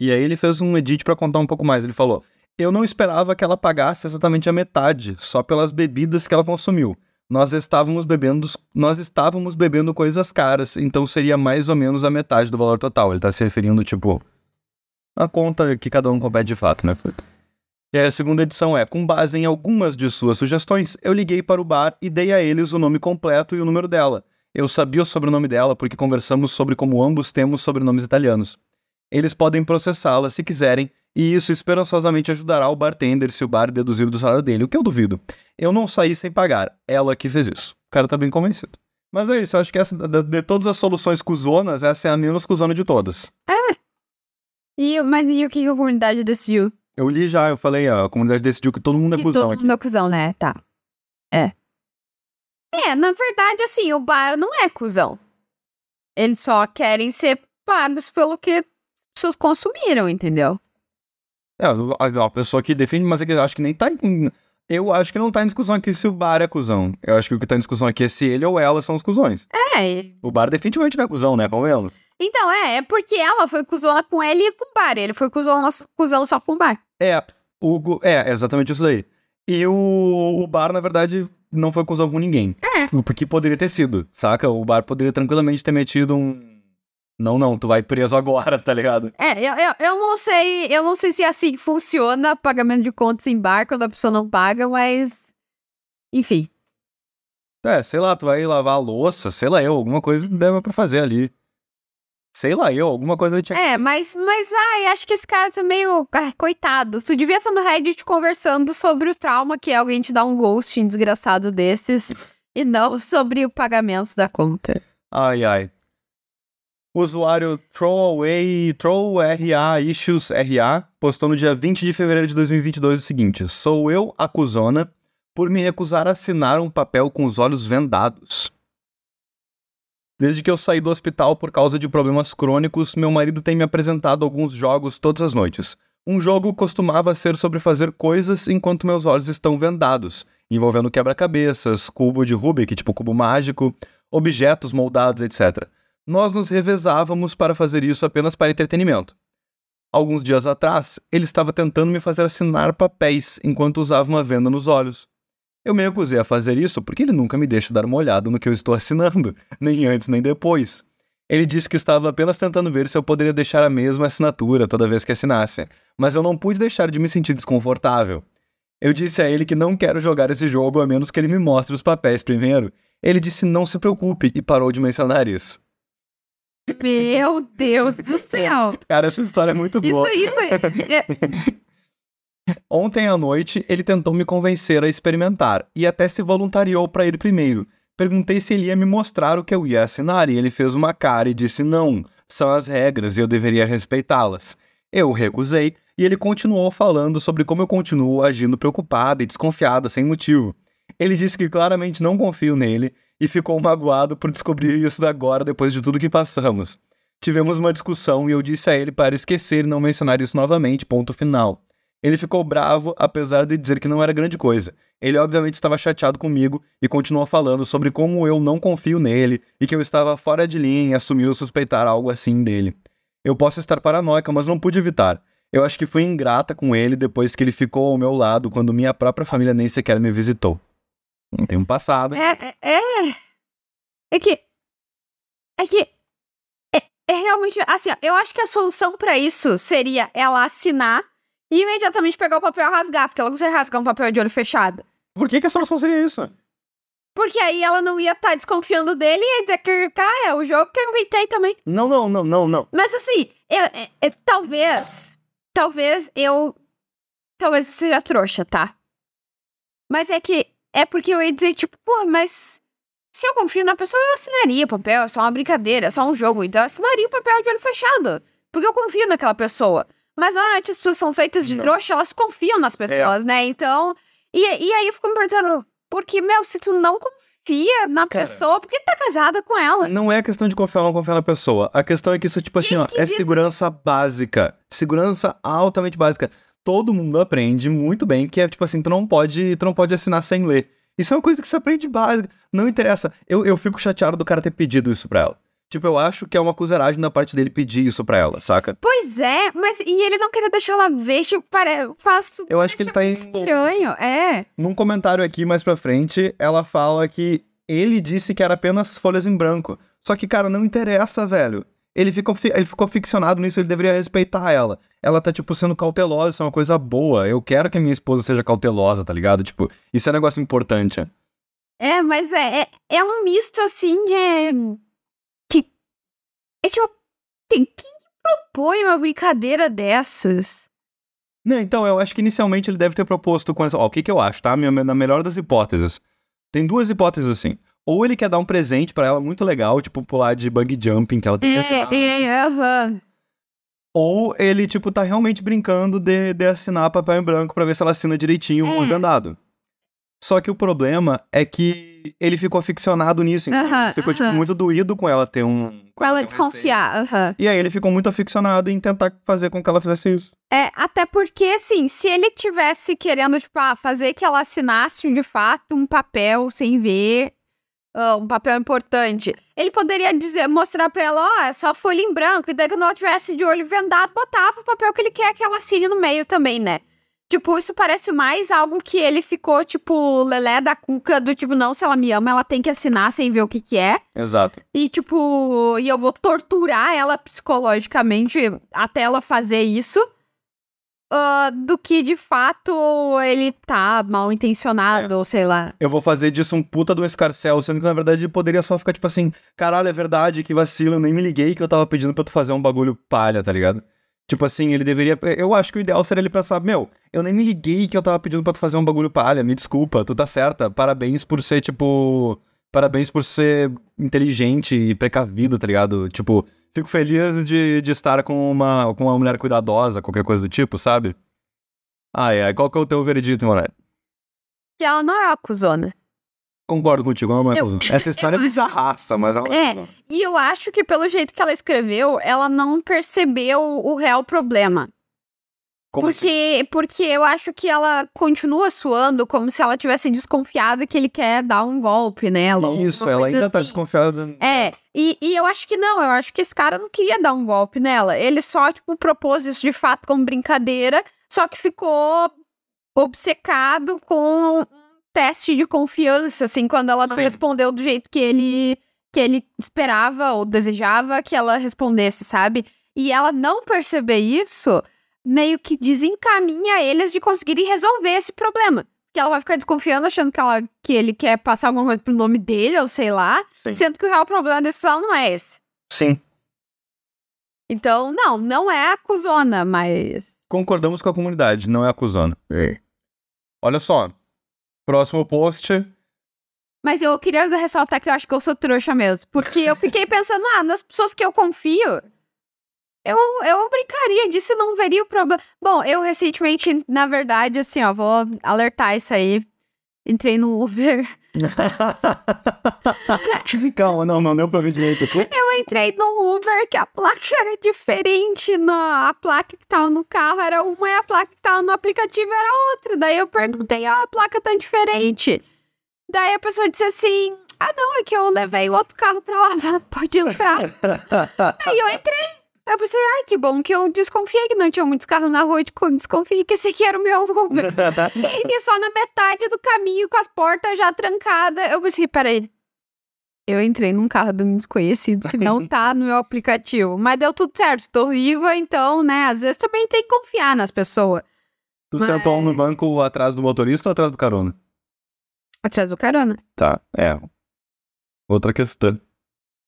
[SPEAKER 1] E aí ele fez um edit pra contar um pouco mais. Ele falou: Eu não esperava que ela pagasse exatamente a metade, só pelas bebidas que ela consumiu. Nós estávamos bebendo, nós estávamos bebendo coisas caras, então seria mais ou menos a metade do valor total. Ele tá se referindo, tipo, a conta que cada um compete de fato, né? E a segunda edição é: com base em algumas de suas sugestões, eu liguei para o bar e dei a eles o nome completo e o número dela. Eu sabia o sobrenome dela porque conversamos sobre como ambos temos sobrenomes italianos. Eles podem processá-la se quiserem, e isso esperançosamente ajudará o bartender se o bar deduzir do salário dele, o que eu duvido. Eu não saí sem pagar, ela que fez isso. O cara tá bem convencido. Mas é isso, eu acho que essa, de, de todas as soluções cuzonas, essa é a menos cuzona de todas.
[SPEAKER 2] E, mas e o que a comunidade decidiu?
[SPEAKER 1] Eu li já, eu falei, ó, a comunidade decidiu que todo mundo é
[SPEAKER 2] que
[SPEAKER 1] cuzão
[SPEAKER 2] todo
[SPEAKER 1] aqui.
[SPEAKER 2] mundo é cuzão, né? Tá. É. É, na verdade, assim, o bar não é cuzão. Eles só querem ser pagos pelo que as pessoas consumiram, entendeu?
[SPEAKER 1] É, a, pessoa que defende, mas é que eu acho que nem tá em... Eu acho que não tá em discussão aqui se o bar é cuzão. Eu acho que o que tá em discussão aqui é se ele ou ela são os cuzões.
[SPEAKER 2] É,
[SPEAKER 1] O bar definitivamente não é cuzão, né? Convenhamos.
[SPEAKER 2] então, é, é porque ela foi cuzona com ele e com o bar. Ele foi cuzona, cuzão só com o bar.
[SPEAKER 1] É, o, é, exatamente isso daí. E o, o bar, na verdade, não foi cuzão com ninguém.
[SPEAKER 2] É.
[SPEAKER 1] Porque poderia ter sido, saca? O bar poderia tranquilamente ter metido um, Não, não, tu vai preso agora, tá ligado?
[SPEAKER 2] É, eu, eu, eu não sei, eu não sei se é assim funciona pagamento de contas em bar quando a pessoa não paga, mas. Enfim.
[SPEAKER 1] É, sei lá, tu vai lavar a louça, sei lá eu, alguma coisa deve pra fazer ali. Sei lá eu, alguma coisa tinha
[SPEAKER 2] É, mas, mas, ai, acho que esse cara tá meio. ah, coitado. Tu devia estar no Reddit conversando sobre o trauma que é alguém te dar um ghosting desgraçado desses e não sobre o pagamento da conta.
[SPEAKER 1] Ai, ai. Usuário Throwaway, ThrowRA Issues RA postou no dia 20 de fevereiro de 2022 o seguinte: Sou eu, acusona, por me recusar a assinar um papel com os olhos vendados. Desde que eu saí do hospital por causa de problemas crônicos, meu marido tem me apresentado alguns jogos todas as noites. Um jogo costumava ser sobre fazer coisas enquanto meus olhos estão vendados, envolvendo quebra-cabeças, cubo de Rubik, tipo cubo mágico, objetos moldados, etc. Nós nos revezávamos para fazer isso apenas para entretenimento. Alguns dias atrás, ele estava tentando me fazer assinar papéis enquanto usava uma venda nos olhos. Eu me recusei a fazer isso porque ele nunca me deixa dar uma olhada no que eu estou assinando, nem antes nem depois. Ele disse que estava apenas tentando ver se eu poderia deixar a mesma assinatura toda vez que assinasse, mas eu não pude deixar de me sentir desconfortável. Eu disse a ele que não quero jogar esse jogo a menos que ele me mostre os papéis primeiro. Ele disse não se preocupe e parou de mencionar isso.
[SPEAKER 2] Meu Deus do céu!
[SPEAKER 1] Cara, essa história é muito boa.
[SPEAKER 2] Isso, isso. é-
[SPEAKER 1] Ontem à noite, ele tentou me convencer a experimentar e até se voluntariou para ir primeiro. Perguntei se ele ia me mostrar o que eu ia assinar e ele fez uma cara e disse não, são as regras e eu deveria respeitá-las. Eu recusei e ele continuou falando sobre como eu continuo agindo preocupada e desconfiada sem motivo. Ele disse que claramente não confio nele e ficou magoado por descobrir isso agora depois de tudo que passamos. Tivemos uma discussão e eu disse a ele para esquecer e não mencionar isso novamente, ponto final. Ele ficou bravo, apesar de dizer que não era grande coisa. Ele obviamente estava chateado comigo e continuou falando sobre como eu não confio nele e que eu estava fora de linha e assumiu suspeitar algo assim dele. Eu posso estar paranoica, mas não pude evitar. Eu acho que fui ingrata com ele depois que ele ficou ao meu lado quando minha própria família nem sequer me visitou. Tem um passado.
[SPEAKER 2] É, é, é. É que. É que. É, é realmente. Assim, ó, eu acho que a solução pra isso seria ela assinar e imediatamente pegar o papel e rasgar, porque ela consegue rasgar um papel de olho fechado.
[SPEAKER 1] Por que, que a solução seria isso?
[SPEAKER 2] Porque aí ela não ia estar desconfiando dele e ia dizer que, cara, é o jogo que eu inventei também.
[SPEAKER 1] Não, não, não, não, não.
[SPEAKER 2] Mas assim, eu, é- é- talvez. Talvez eu. Talvez eu seja trouxa, tá? Mas é que. É porque eu ia dizer, tipo, pô, mas. Se eu confio na pessoa, eu assinaria o papel. É só uma brincadeira, é só um jogo. Então eu assinaria o papel de olho fechado. Porque eu confio naquela pessoa. Mas normalmente as pessoas são feitas de
[SPEAKER 1] Não.
[SPEAKER 2] trouxa, elas confiam nas pessoas, né? Então. E, e aí eu fico me perguntando, porque, meu, se tu não confia na
[SPEAKER 1] Cara.
[SPEAKER 2] pessoa, por que tu tá casada com ela?
[SPEAKER 1] Não é questão de confiar ou não confiar na pessoa. A questão é que isso, tipo assim, ó, é segurança básica. Segurança altamente básica. Todo mundo aprende muito bem que é, tipo assim, tu não pode, tu não pode assinar sem ler. Isso é uma coisa que você aprende básica. Não interessa. Eu, eu fico chateado do cara ter pedido isso pra ela. Tipo, eu acho que é uma acusaragem da parte dele pedir isso pra ela, saca?
[SPEAKER 2] Pois é, mas e ele não queria deixar ela ver, tipo, pare... faz tudo
[SPEAKER 1] Eu acho que ele tá em...
[SPEAKER 2] estranho, é.
[SPEAKER 1] Num comentário aqui mais pra frente, ela fala que ele disse que era apenas folhas em branco. Só que, cara, não interessa, velho. Ele ficou, fi- ele ficou ficcionado nisso, ele deveria respeitar ela. Ela tá, tipo, sendo cautelosa, isso é uma coisa boa. Eu quero que a minha esposa seja cautelosa, tá ligado? Tipo, isso é um negócio importante.
[SPEAKER 2] É, mas é, é, é um misto assim de. Que. É tipo. Quem que propõe uma brincadeira dessas?
[SPEAKER 1] Não, então, eu acho que inicialmente ele deve ter proposto com essa. Ó, o que que eu acho, tá? Na melhor das hipóteses. Tem duas hipóteses assim. Ou ele quer dar um presente pra ela muito legal, tipo, pular de bungee jumping, que ela tem
[SPEAKER 2] É, é, aham.
[SPEAKER 1] Ou ele, tipo, tá realmente brincando de, de assinar papel em branco pra ver se ela assina direitinho o
[SPEAKER 2] É.
[SPEAKER 1] vendado. Só que o problema é que ele ficou aficionado nisso. entendeu?
[SPEAKER 2] Aham,
[SPEAKER 1] Ele ficou, tipo,
[SPEAKER 2] aham.
[SPEAKER 1] muito doído com ela ter um.
[SPEAKER 2] Com ela
[SPEAKER 1] um
[SPEAKER 2] desconfiar, aham.
[SPEAKER 1] E aí ele ficou muito aficionado em tentar fazer com que ela fizesse isso.
[SPEAKER 2] É, até porque, assim, se ele tivesse querendo, tipo, ah, fazer que ela assinasse de fato um papel sem ver, um papel importante, ele poderia dizer, mostrar pra ela, ó, é só folha em branco, e daí quando ela tivesse de olho vendado, botava o papel que ele quer que ela assine no meio também, né? Tipo, isso parece mais algo que ele ficou, tipo, lelé da cuca, do tipo, não, se ela me ama, ela tem que assinar sem ver o que que é.
[SPEAKER 1] Exato.
[SPEAKER 2] E, tipo, e eu vou torturar ela psicologicamente até ela fazer isso. Ah, do que, de fato, ele tá mal intencionado, ou sei lá.
[SPEAKER 1] Eu vou fazer disso um puta do escarcel, sendo que na verdade ele poderia só ficar tipo assim, caralho, é verdade, que vacilo, eu nem me liguei que eu tava pedindo pra tu fazer um bagulho palha, tá ligado? Tipo assim, ele deveria. Eu acho que o ideal seria ele pensar, meu, eu nem me liguei que eu tava pedindo pra tu fazer um bagulho palha, me desculpa, tu tá certa, parabéns por ser, tipo. Parabéns por ser inteligente e precavido, tá ligado? Tipo, fico feliz de, de estar com uma, com uma mulher cuidadosa, qualquer coisa do tipo, sabe? Ai, ai, qual que é o teu veredito, Moré?
[SPEAKER 2] Que ela não é uma cuzona.
[SPEAKER 1] Concordo contigo, ela não é
[SPEAKER 2] Eu-
[SPEAKER 1] cuzona. Essa história é
[SPEAKER 2] eu-
[SPEAKER 1] bizarraça, mas ela
[SPEAKER 2] É.
[SPEAKER 1] cuzona.
[SPEAKER 2] E eu acho que, pelo jeito que ela escreveu, ela não percebeu o real problema.
[SPEAKER 1] Como assim?
[SPEAKER 2] porque, porque eu acho que ela continua suando como se ela tivesse desconfiada que ele quer dar um golpe nela.
[SPEAKER 1] Isso, ela ainda tá
[SPEAKER 2] assim.
[SPEAKER 1] desconfiada.
[SPEAKER 2] É, e, e eu acho que não, eu acho que esse cara não queria dar um golpe nela. Ele só, tipo, propôs isso de fato como brincadeira, só que ficou obcecado com um teste de confiança, assim, quando ela não
[SPEAKER 1] Sim.
[SPEAKER 2] respondeu do jeito que ele, que ele esperava ou desejava que ela respondesse, sabe? E ela não perceber isso meio que desencaminha eles de conseguirem resolver esse problema. Que ela vai ficar desconfiando, achando que, ela, que ele quer passar alguma coisa pro nome dele, ou sei lá.
[SPEAKER 1] Sim.
[SPEAKER 2] Sendo que o real problema desse casal não é esse.
[SPEAKER 1] Sim.
[SPEAKER 2] Então, não, não é a cuzona, mas.
[SPEAKER 1] Concordamos com a comunidade, não é acusando. Olha só. Próximo post.
[SPEAKER 2] Mas eu queria ressaltar que eu acho que eu sou trouxa mesmo. Porque eu fiquei pensando, ah, nas pessoas que eu confio, eu, eu brincaria disso e não veria o problema. Bom, eu recentemente, na verdade, assim, ó, vou alertar isso aí. Entrei no Uber.
[SPEAKER 1] Calma, não, não deu pra ver direito.
[SPEAKER 2] Eu entrei no Uber que a placa era diferente. Na, a placa que tava no carro era uma e a placa que tava no aplicativo era outra. Daí eu perguntei, ah, a placa tá diferente. Daí a pessoa disse assim: Ah, não, é que eu levei o outro carro pra lavar, pode entrar. Aí eu entrei. Eu pensei, ai, que bom que eu desconfiei que não tinha muitos carros na rua. Eu desconfiei que esse aqui era o meu Uber. e só na metade do caminho, com as portas já trancadas, eu pensei, peraí. Eu entrei num carro de um desconhecido que não tá no meu aplicativo. Mas deu tudo certo, tô viva, então, né? Às vezes também tem que confiar nas pessoas.
[SPEAKER 1] Tu
[SPEAKER 2] Mas-
[SPEAKER 1] sentou no banco atrás do motorista ou atrás do carona?
[SPEAKER 2] Atrás do carona.
[SPEAKER 1] Tá, é. Outra questão.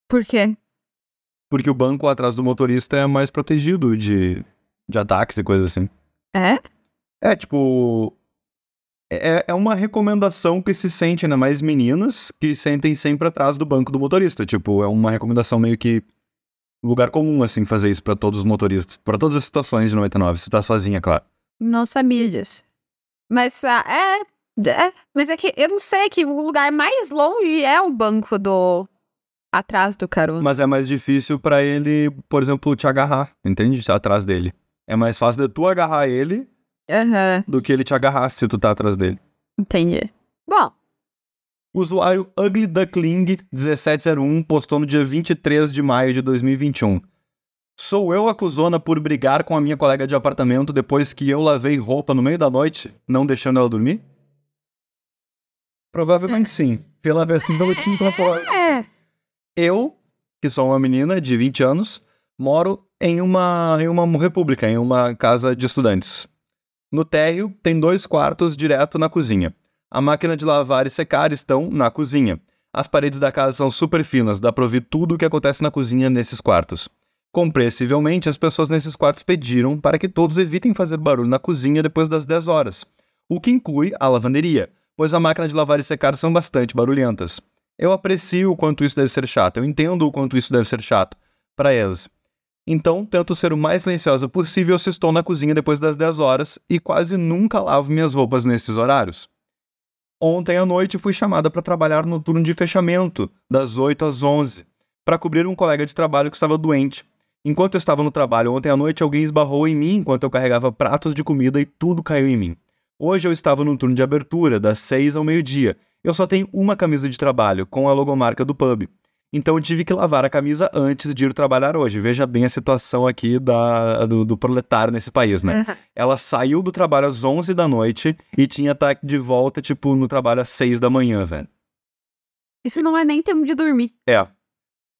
[SPEAKER 2] Por quê?
[SPEAKER 1] Porque o banco atrás do motorista é mais protegido de, de ataques e coisas assim.
[SPEAKER 2] É?
[SPEAKER 1] É, tipo. É, é uma recomendação que se sente, ainda mais meninas, que sentem sempre atrás do banco do motorista. Tipo, é uma recomendação meio que. Lugar comum, assim, fazer isso pra todos os motoristas. Pra todas as situações de 99. Se tá sozinha, claro.
[SPEAKER 2] Não sabia disso. Mas, ah, é, é. Mas é que eu não sei que o lugar mais longe é o banco do. Atrás do carona.
[SPEAKER 1] Mas é mais difícil pra ele, por exemplo, te agarrar, entende? Atrás dele. É mais fácil de tu agarrar ele
[SPEAKER 2] Aham,
[SPEAKER 1] do que ele te agarrar se tu tá atrás dele.
[SPEAKER 2] entendi. Bom,
[SPEAKER 1] usuário Ugly Duckling 1701 postou no dia 23 de maio de 2021. Sou eu a cuzona por brigar com a minha colega de apartamento depois que eu lavei roupa no meio da noite, não deixando ela dormir? Provavelmente sim. Pela versão pelo falou.
[SPEAKER 2] é.
[SPEAKER 1] Eu, que sou uma menina de 20 anos, moro em uma, em uma república, em uma casa de estudantes. No térreo tem dois quartos direto na cozinha. A máquina de lavar e secar estão na cozinha. As paredes da casa são super finas, dá pra ouvir tudo o que acontece na cozinha nesses quartos. Compreensivelmente, as pessoas nesses quartos pediram para que todos evitem fazer barulho na cozinha depois das 10 horas, o que inclui a lavanderia, pois a máquina de lavar e secar são bastante barulhentas. Eu aprecio o quanto isso deve ser chato, eu entendo o quanto isso deve ser chato para elas. Então, tento ser o mais silenciosa possível se estou na cozinha depois das 10 horas e quase nunca lavo minhas roupas nesses horários. Ontem à noite fui chamada para trabalhar no turno de fechamento, das 8 às 11, para cobrir um colega de trabalho que estava doente. Enquanto eu estava no trabalho ontem à noite, alguém esbarrou em mim enquanto eu carregava pratos de comida e tudo caiu em mim. Hoje eu estava no turno de abertura, das 6 ao meio-dia. Eu só tenho uma camisa de trabalho, com a logomarca do pub. Então eu tive que lavar a camisa antes de ir trabalhar hoje. Veja bem a situação aqui da, do, do proletário nesse país, né?
[SPEAKER 2] Uhum.
[SPEAKER 1] Ela saiu do trabalho às 11 da noite e tinha estar de volta, tipo, no trabalho às 6 da manhã, velho.
[SPEAKER 2] Isso não é nem tempo de dormir.
[SPEAKER 1] É.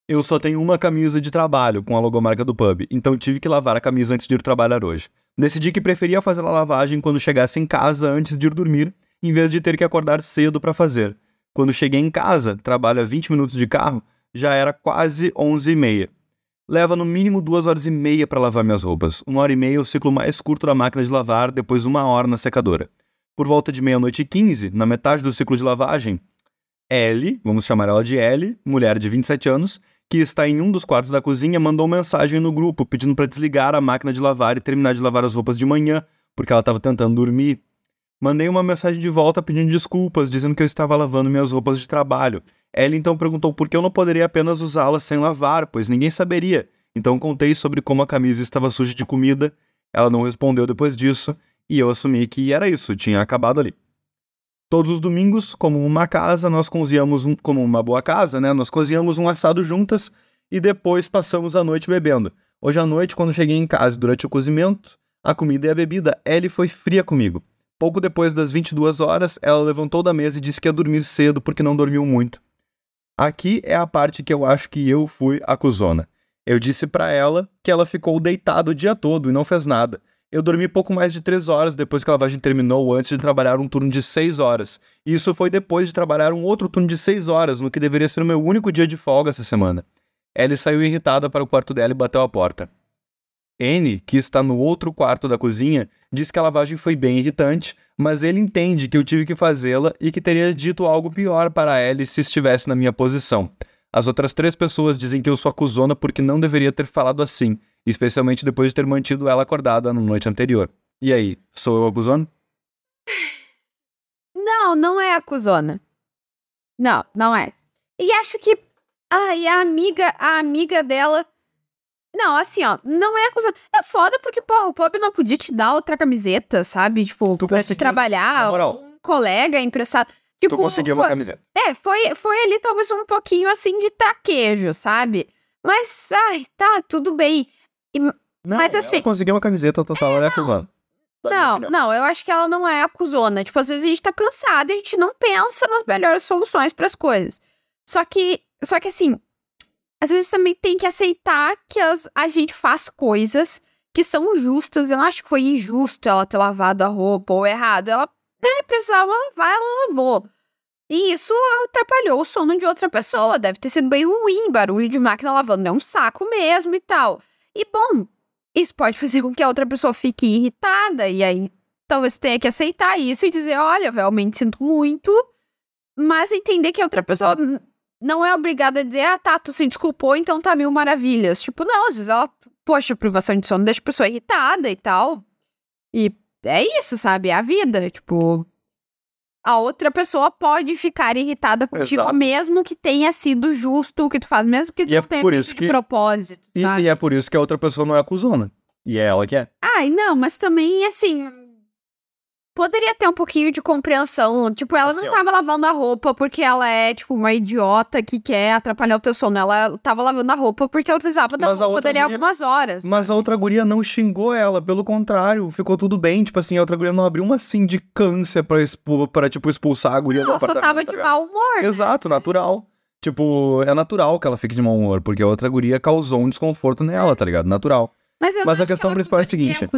[SPEAKER 1] Eu só tenho uma camisa de trabalho com a logomarca do pub, então tive que lavar a camisa antes de ir trabalhar hoje. Decidi que preferia fazer a lavagem quando chegasse em casa antes de ir dormir, em vez de ter que acordar cedo para fazer. Quando cheguei em casa, trabalho a 20 minutos de carro, já era quase 11 e meia. Leva no mínimo duas horas e meia para lavar minhas roupas. Uma hora e meia é o ciclo mais curto da máquina de lavar, depois uma hora na secadora. Por volta de meia-noite e 15, na metade do ciclo de lavagem, Ellie, vamos chamar ela de Ellie, mulher de 27 anos, que está em um dos quartos da cozinha, mandou mensagem no grupo pedindo para desligar a máquina de lavar e terminar de lavar as roupas de manhã, porque ela estava tentando dormir. Mandei uma mensagem de volta pedindo desculpas, dizendo que eu estava lavando minhas roupas de trabalho. Ellie então perguntou por que eu não poderia apenas usá-las sem lavar, pois ninguém saberia. Então contei sobre como a camisa estava suja de comida. Ela não respondeu depois disso, e eu assumi que era isso, tinha acabado ali. Todos os domingos, como uma casa, nós cozinhamos um, como uma boa casa, né? Nós cozinhamos um assado juntas e depois passamos a noite bebendo. Hoje à noite, quando cheguei em casa durante o cozimento, a comida e a bebida, Ellie foi fria comigo. Pouco depois das 22 horas, ela levantou da mesa e disse que ia dormir cedo porque não dormiu muito. Aqui é a parte que eu acho que eu fui a cuzona. Eu disse para ela que ela ficou deitada o dia todo e não fez nada. Eu dormi pouco mais de três horas depois que a lavagem terminou, antes de trabalhar um turno de seis horas. E isso foi depois de trabalhar um outro turno de seis horas, no que deveria ser o meu único dia de folga essa semana. Ellie saiu irritada para o quarto dela e bateu a porta. N, que está no outro quarto da cozinha, diz que a lavagem foi bem irritante, mas ele entende que eu tive que fazê-la e que teria dito algo pior para Ellie se estivesse na minha posição. As outras três pessoas dizem que eu sou acusona porque não deveria ter falado assim, especialmente depois de ter mantido ela acordada na noite anterior. E aí, sou eu acusona?
[SPEAKER 2] Não, não é acusona. Não, não é. E acho que. Ah, e a amiga, a amiga dela. Não, assim, ó, não é acusona. É foda porque, pô, o Pop não podia te dar outra camiseta, sabe? Tipo,
[SPEAKER 1] Tu
[SPEAKER 2] pra te trabalhar,
[SPEAKER 1] moral.
[SPEAKER 2] um colega emprestado. Tipo,
[SPEAKER 1] tu conseguiu uma
[SPEAKER 2] foi-
[SPEAKER 1] camiseta.
[SPEAKER 2] É, foi, foi ali talvez um pouquinho assim de traquejo, sabe? Mas, ai, tá, tudo bem.
[SPEAKER 1] Não,
[SPEAKER 2] Mas assim-
[SPEAKER 1] Ela conseguiu uma camiseta total, ela é minha
[SPEAKER 2] Não,
[SPEAKER 1] opinião.
[SPEAKER 2] não, eu acho que ela não é acusona. Tipo, às vezes a gente tá cansado e a gente não pensa nas melhores soluções pras coisas. Só que, só que assim, às vezes também tem que aceitar que as, a gente faz coisas que são justas. Eu não acho que foi injusto ela ter lavado a roupa ou errado. Ela né, precisava lavar, ela lavou. E isso atrapalhou o sono de outra pessoa. Deve ter sido bem ruim. Barulho de máquina lavando é um saco mesmo e tal. E bom, isso pode fazer com que a outra pessoa fique irritada. E aí talvez tenha que aceitar isso e dizer: olha, realmente sinto muito. Mas entender que a outra pessoa não é obrigada a dizer: ah, tá, tu se desculpou, então tá mil maravilhas. Tipo, não, às vezes ela, poxa, privação de sono deixa a pessoa irritada e tal. E é isso, sabe? É a vida. Tipo, a outra pessoa pode ficar irritada contigo,
[SPEAKER 1] Exato.
[SPEAKER 2] mesmo que tenha sido justo o que tu faz, mesmo que tu
[SPEAKER 1] E é
[SPEAKER 2] não tenha
[SPEAKER 1] por isso
[SPEAKER 2] de
[SPEAKER 1] que-
[SPEAKER 2] propósito,
[SPEAKER 1] E,
[SPEAKER 2] sabe?
[SPEAKER 1] e é por isso que a outra pessoa não é acusona. E é ela que é.
[SPEAKER 2] Ai, não, mas também, assim. Poderia ter um pouquinho de compreensão. Tipo, ela
[SPEAKER 1] Assim,
[SPEAKER 2] não
[SPEAKER 1] ó.
[SPEAKER 2] tava lavando a roupa porque ela é, tipo, uma idiota que quer atrapalhar o teu sono. Ela tava lavando a roupa porque ela precisava da roupa dele
[SPEAKER 1] guria-
[SPEAKER 2] algumas horas.
[SPEAKER 1] Mas a outra guria não xingou ela, pelo contrário, ficou tudo bem. Tipo assim, a outra guria não abriu uma sindicância pra, expu pra tipo, expulsar a guria do
[SPEAKER 2] Ela só tava de
[SPEAKER 1] tá ligado?
[SPEAKER 2] mau humor.
[SPEAKER 1] Exato, natural. Tipo, é natural que ela fique de mau humor, porque a outra guria causou um desconforto nela, tá ligado? Natural.
[SPEAKER 2] Mas,
[SPEAKER 1] Mas a questão
[SPEAKER 2] ela
[SPEAKER 1] principal é a
[SPEAKER 2] ninguém
[SPEAKER 1] seguinte.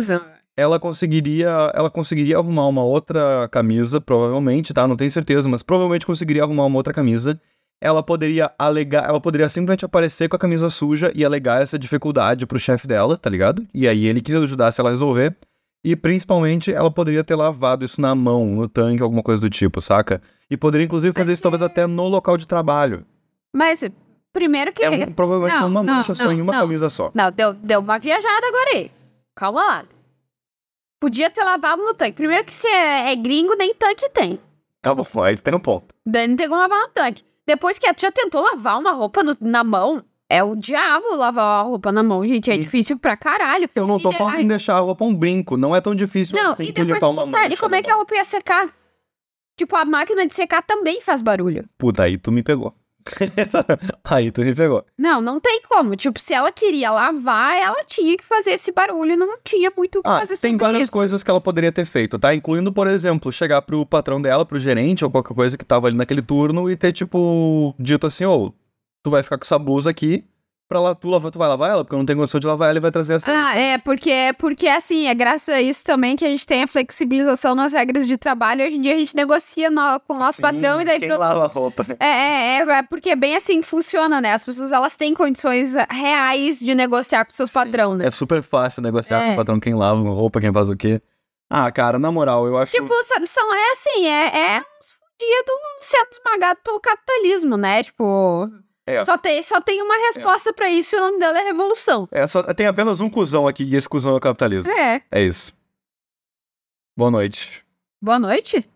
[SPEAKER 1] Ela conseguiria, ela conseguiria arrumar uma outra camisa, provavelmente, tá? Não tenho certeza, mas provavelmente conseguiria arrumar uma outra camisa. Ela poderia alegar, ela poderia simplesmente aparecer com a camisa suja e alegar essa dificuldade pro chefe dela, tá ligado? E aí ele que ajudasse ela a resolver. E principalmente ela poderia ter lavado isso na mão, no tanque, alguma coisa do tipo, saca? E poderia inclusive fazer
[SPEAKER 2] Mas
[SPEAKER 1] isso talvez até no local de trabalho.
[SPEAKER 2] Mas, primeiro que.
[SPEAKER 1] É um- provavelmente
[SPEAKER 2] Não,
[SPEAKER 1] uma
[SPEAKER 2] não,
[SPEAKER 1] mancha só
[SPEAKER 2] não,
[SPEAKER 1] em uma
[SPEAKER 2] não.
[SPEAKER 1] camisa só.
[SPEAKER 2] Não, deu, deu uma viajada agora aí. Calma lá. Podia ter lavado no tanque. Primeiro que você é, é gringo, nem tanque tem.
[SPEAKER 1] Tá bom, aí tem um ponto.
[SPEAKER 2] Daí não tem como lavar no tanque. Depois que tu já tentou lavar uma roupa no- na mão, é o diabo lavar a roupa na mão, gente. É
[SPEAKER 1] Hum.
[SPEAKER 2] difícil pra caralho.
[SPEAKER 1] Eu não tô
[SPEAKER 2] E de-
[SPEAKER 1] falando em deixar a roupa um brinco, não é tão difícil
[SPEAKER 2] Não,
[SPEAKER 1] assim
[SPEAKER 2] e depois
[SPEAKER 1] limpar uma
[SPEAKER 2] detalhe,
[SPEAKER 1] mancha
[SPEAKER 2] como é que a roupa ia secar? Tipo, a máquina de secar também faz barulho.
[SPEAKER 1] Puta, aí tu me pegou. Aí tu me pegou.
[SPEAKER 2] Não, não tem como. Tipo, se ela queria lavar, ela tinha que fazer esse barulho. Não tinha muito o que
[SPEAKER 1] Ah,
[SPEAKER 2] fazer
[SPEAKER 1] tem várias
[SPEAKER 2] isso.
[SPEAKER 1] coisas que ela poderia ter feito, tá? Incluindo, por exemplo, chegar pro patrão dela, pro gerente ou qualquer coisa que tava ali naquele turno e ter, tipo, dito assim, ô, tu vai ficar com essa blusa aqui, pra lá, tu, lavar, tu vai lavar ela, porque eu não tenho condição de lavar ela e vai trazer essa.
[SPEAKER 2] Ah, é, porque, porque assim, é graças a isso também que a gente tem a flexibilização nas regras de trabalho. Hoje em dia a gente negocia no- com o nosso
[SPEAKER 1] Sim,
[SPEAKER 2] patrão e daí
[SPEAKER 1] quem
[SPEAKER 2] pro-
[SPEAKER 1] lava a roupa, né?
[SPEAKER 2] É, é, é, é porque é bem assim que funciona, né? As pessoas elas têm condições reais de negociar com seus patrão, né?
[SPEAKER 1] É super fácil negociar
[SPEAKER 2] É.
[SPEAKER 1] com o patrão quem lava a roupa, quem faz o quê. Ah, cara, na moral, eu acho...
[SPEAKER 2] Tipo, são, é assim, é, é uns fudidos sendo esmagado pelo capitalismo, né? Tipo,
[SPEAKER 1] É.
[SPEAKER 2] só, tem, só tem uma resposta pra isso e o nome dela é revolução.
[SPEAKER 1] É, só, tem apenas um cuzão aqui e esse cuzão é o capitalismo.
[SPEAKER 2] É.
[SPEAKER 1] É isso. Boa noite.
[SPEAKER 2] Boa noite.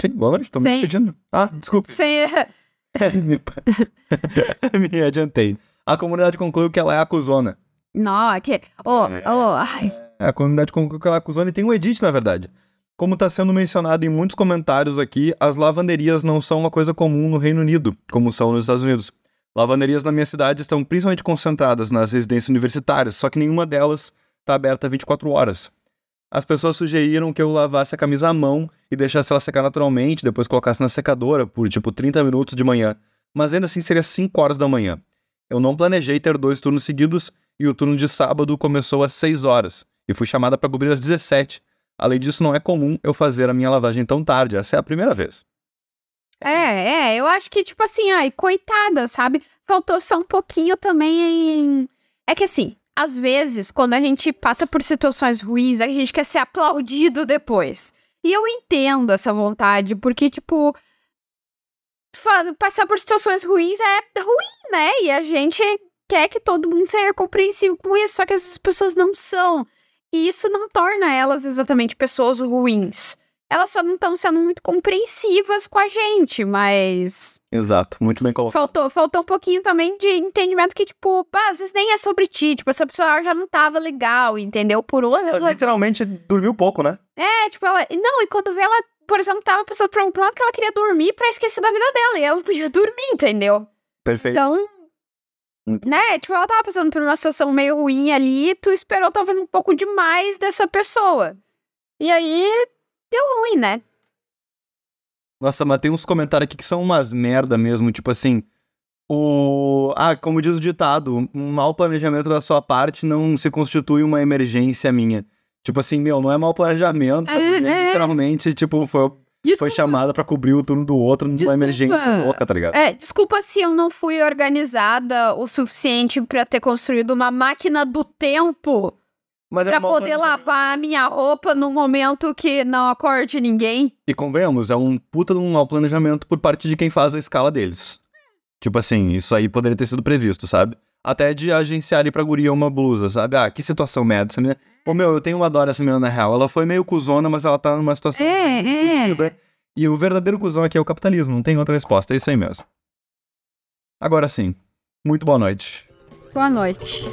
[SPEAKER 1] Sim, boa noite, tô me
[SPEAKER 2] Sem-
[SPEAKER 1] despedindo. Ah, desculpe.
[SPEAKER 2] Sem,
[SPEAKER 1] me... me adiantei. A comunidade concluiu que ela é a cuzona.
[SPEAKER 2] não, é que. Ô,
[SPEAKER 1] É.
[SPEAKER 2] ô, ai.
[SPEAKER 1] É, a comunidade concluiu que ela é a cuzona e tem um edit, na verdade. Como está sendo mencionado em muitos comentários aqui, as lavanderias não são uma coisa comum no Reino Unido, como são nos Estados Unidos. Lavanderias na minha cidade estão principalmente concentradas nas residências universitárias, só que nenhuma delas está aberta 24 horas. As pessoas sugeriram que eu lavasse a camisa à mão e deixasse ela secar naturalmente, depois colocasse na secadora por tipo 30 minutos de manhã, mas ainda assim seria 5 horas da manhã. Eu não planejei ter dois turnos seguidos e o turno de sábado começou às 6 horas e fui chamada para cobrir às 17. Além disso, não é comum eu fazer a minha lavagem tão tarde, essa é a primeira vez.
[SPEAKER 2] É, é, eu acho que, tipo assim, ai, coitada, sabe? Faltou só um pouquinho também em. É que assim, às vezes, quando a gente passa por situações ruins, a gente quer ser aplaudido depois. E eu entendo essa vontade, porque, tipo. Passar por situações ruins é ruim, né? E a gente quer que todo mundo seja compreensivo com isso, só que essas pessoas não são. E isso não torna elas exatamente pessoas ruins. Elas só não estão sendo muito compreensivas com a gente, mas
[SPEAKER 1] Exato, muito bem colocado.
[SPEAKER 2] faltou, faltou um pouquinho também de entendimento que, tipo, pá, às vezes nem é sobre ti, tipo, essa pessoa já não tava legal, entendeu? Por outras razões.
[SPEAKER 1] Literalmente dormiu pouco, né?
[SPEAKER 2] É, tipo, ela. Não, e quando vê ela, por exemplo, tava passando por um plano que ela queria dormir pra esquecer da vida dela, e ela podia dormir, entendeu?
[SPEAKER 1] Perfeito.
[SPEAKER 2] Então.
[SPEAKER 1] Muito
[SPEAKER 2] Né, tipo, ela tava passando por uma situação meio ruim ali, tu esperou talvez um pouco demais dessa pessoa. E aí, deu ruim, né?
[SPEAKER 1] Nossa, mas tem uns comentários aqui que são umas merda mesmo, tipo assim. O. Ah, como diz o ditado, um mau planejamento da sua parte não se constitui uma emergência minha. Tipo assim, meu, não é mau planejamento,
[SPEAKER 2] É, é.
[SPEAKER 1] literalmente, tipo, foi, foi chamada pra cobrir o turno do outro numa
[SPEAKER 2] Desculpa.
[SPEAKER 1] emergência louca, tá ligado?
[SPEAKER 2] É, desculpa se eu não fui organizada o suficiente pra ter construído uma máquina do tempo
[SPEAKER 1] Mas é
[SPEAKER 2] pra
[SPEAKER 1] mau
[SPEAKER 2] poder lavar a minha roupa num momento que não acorde ninguém.
[SPEAKER 1] E convenhamos, é um puta de um mau planejamento por parte de quem faz a escala deles. Tipo assim, isso aí poderia ter sido previsto, sabe? Até de agenciar ali pra guria uma blusa, sabe? Ah, que situação merda essa menina. Pô, meu, eu tenho uma dó nessa menina na real. Ela foi meio cuzona, mas ela tá numa situação.
[SPEAKER 2] É, é.
[SPEAKER 1] E o verdadeiro cuzão aqui é o capitalismo, não tem outra resposta, é isso aí mesmo. Agora sim, muito boa noite.
[SPEAKER 2] Boa noite.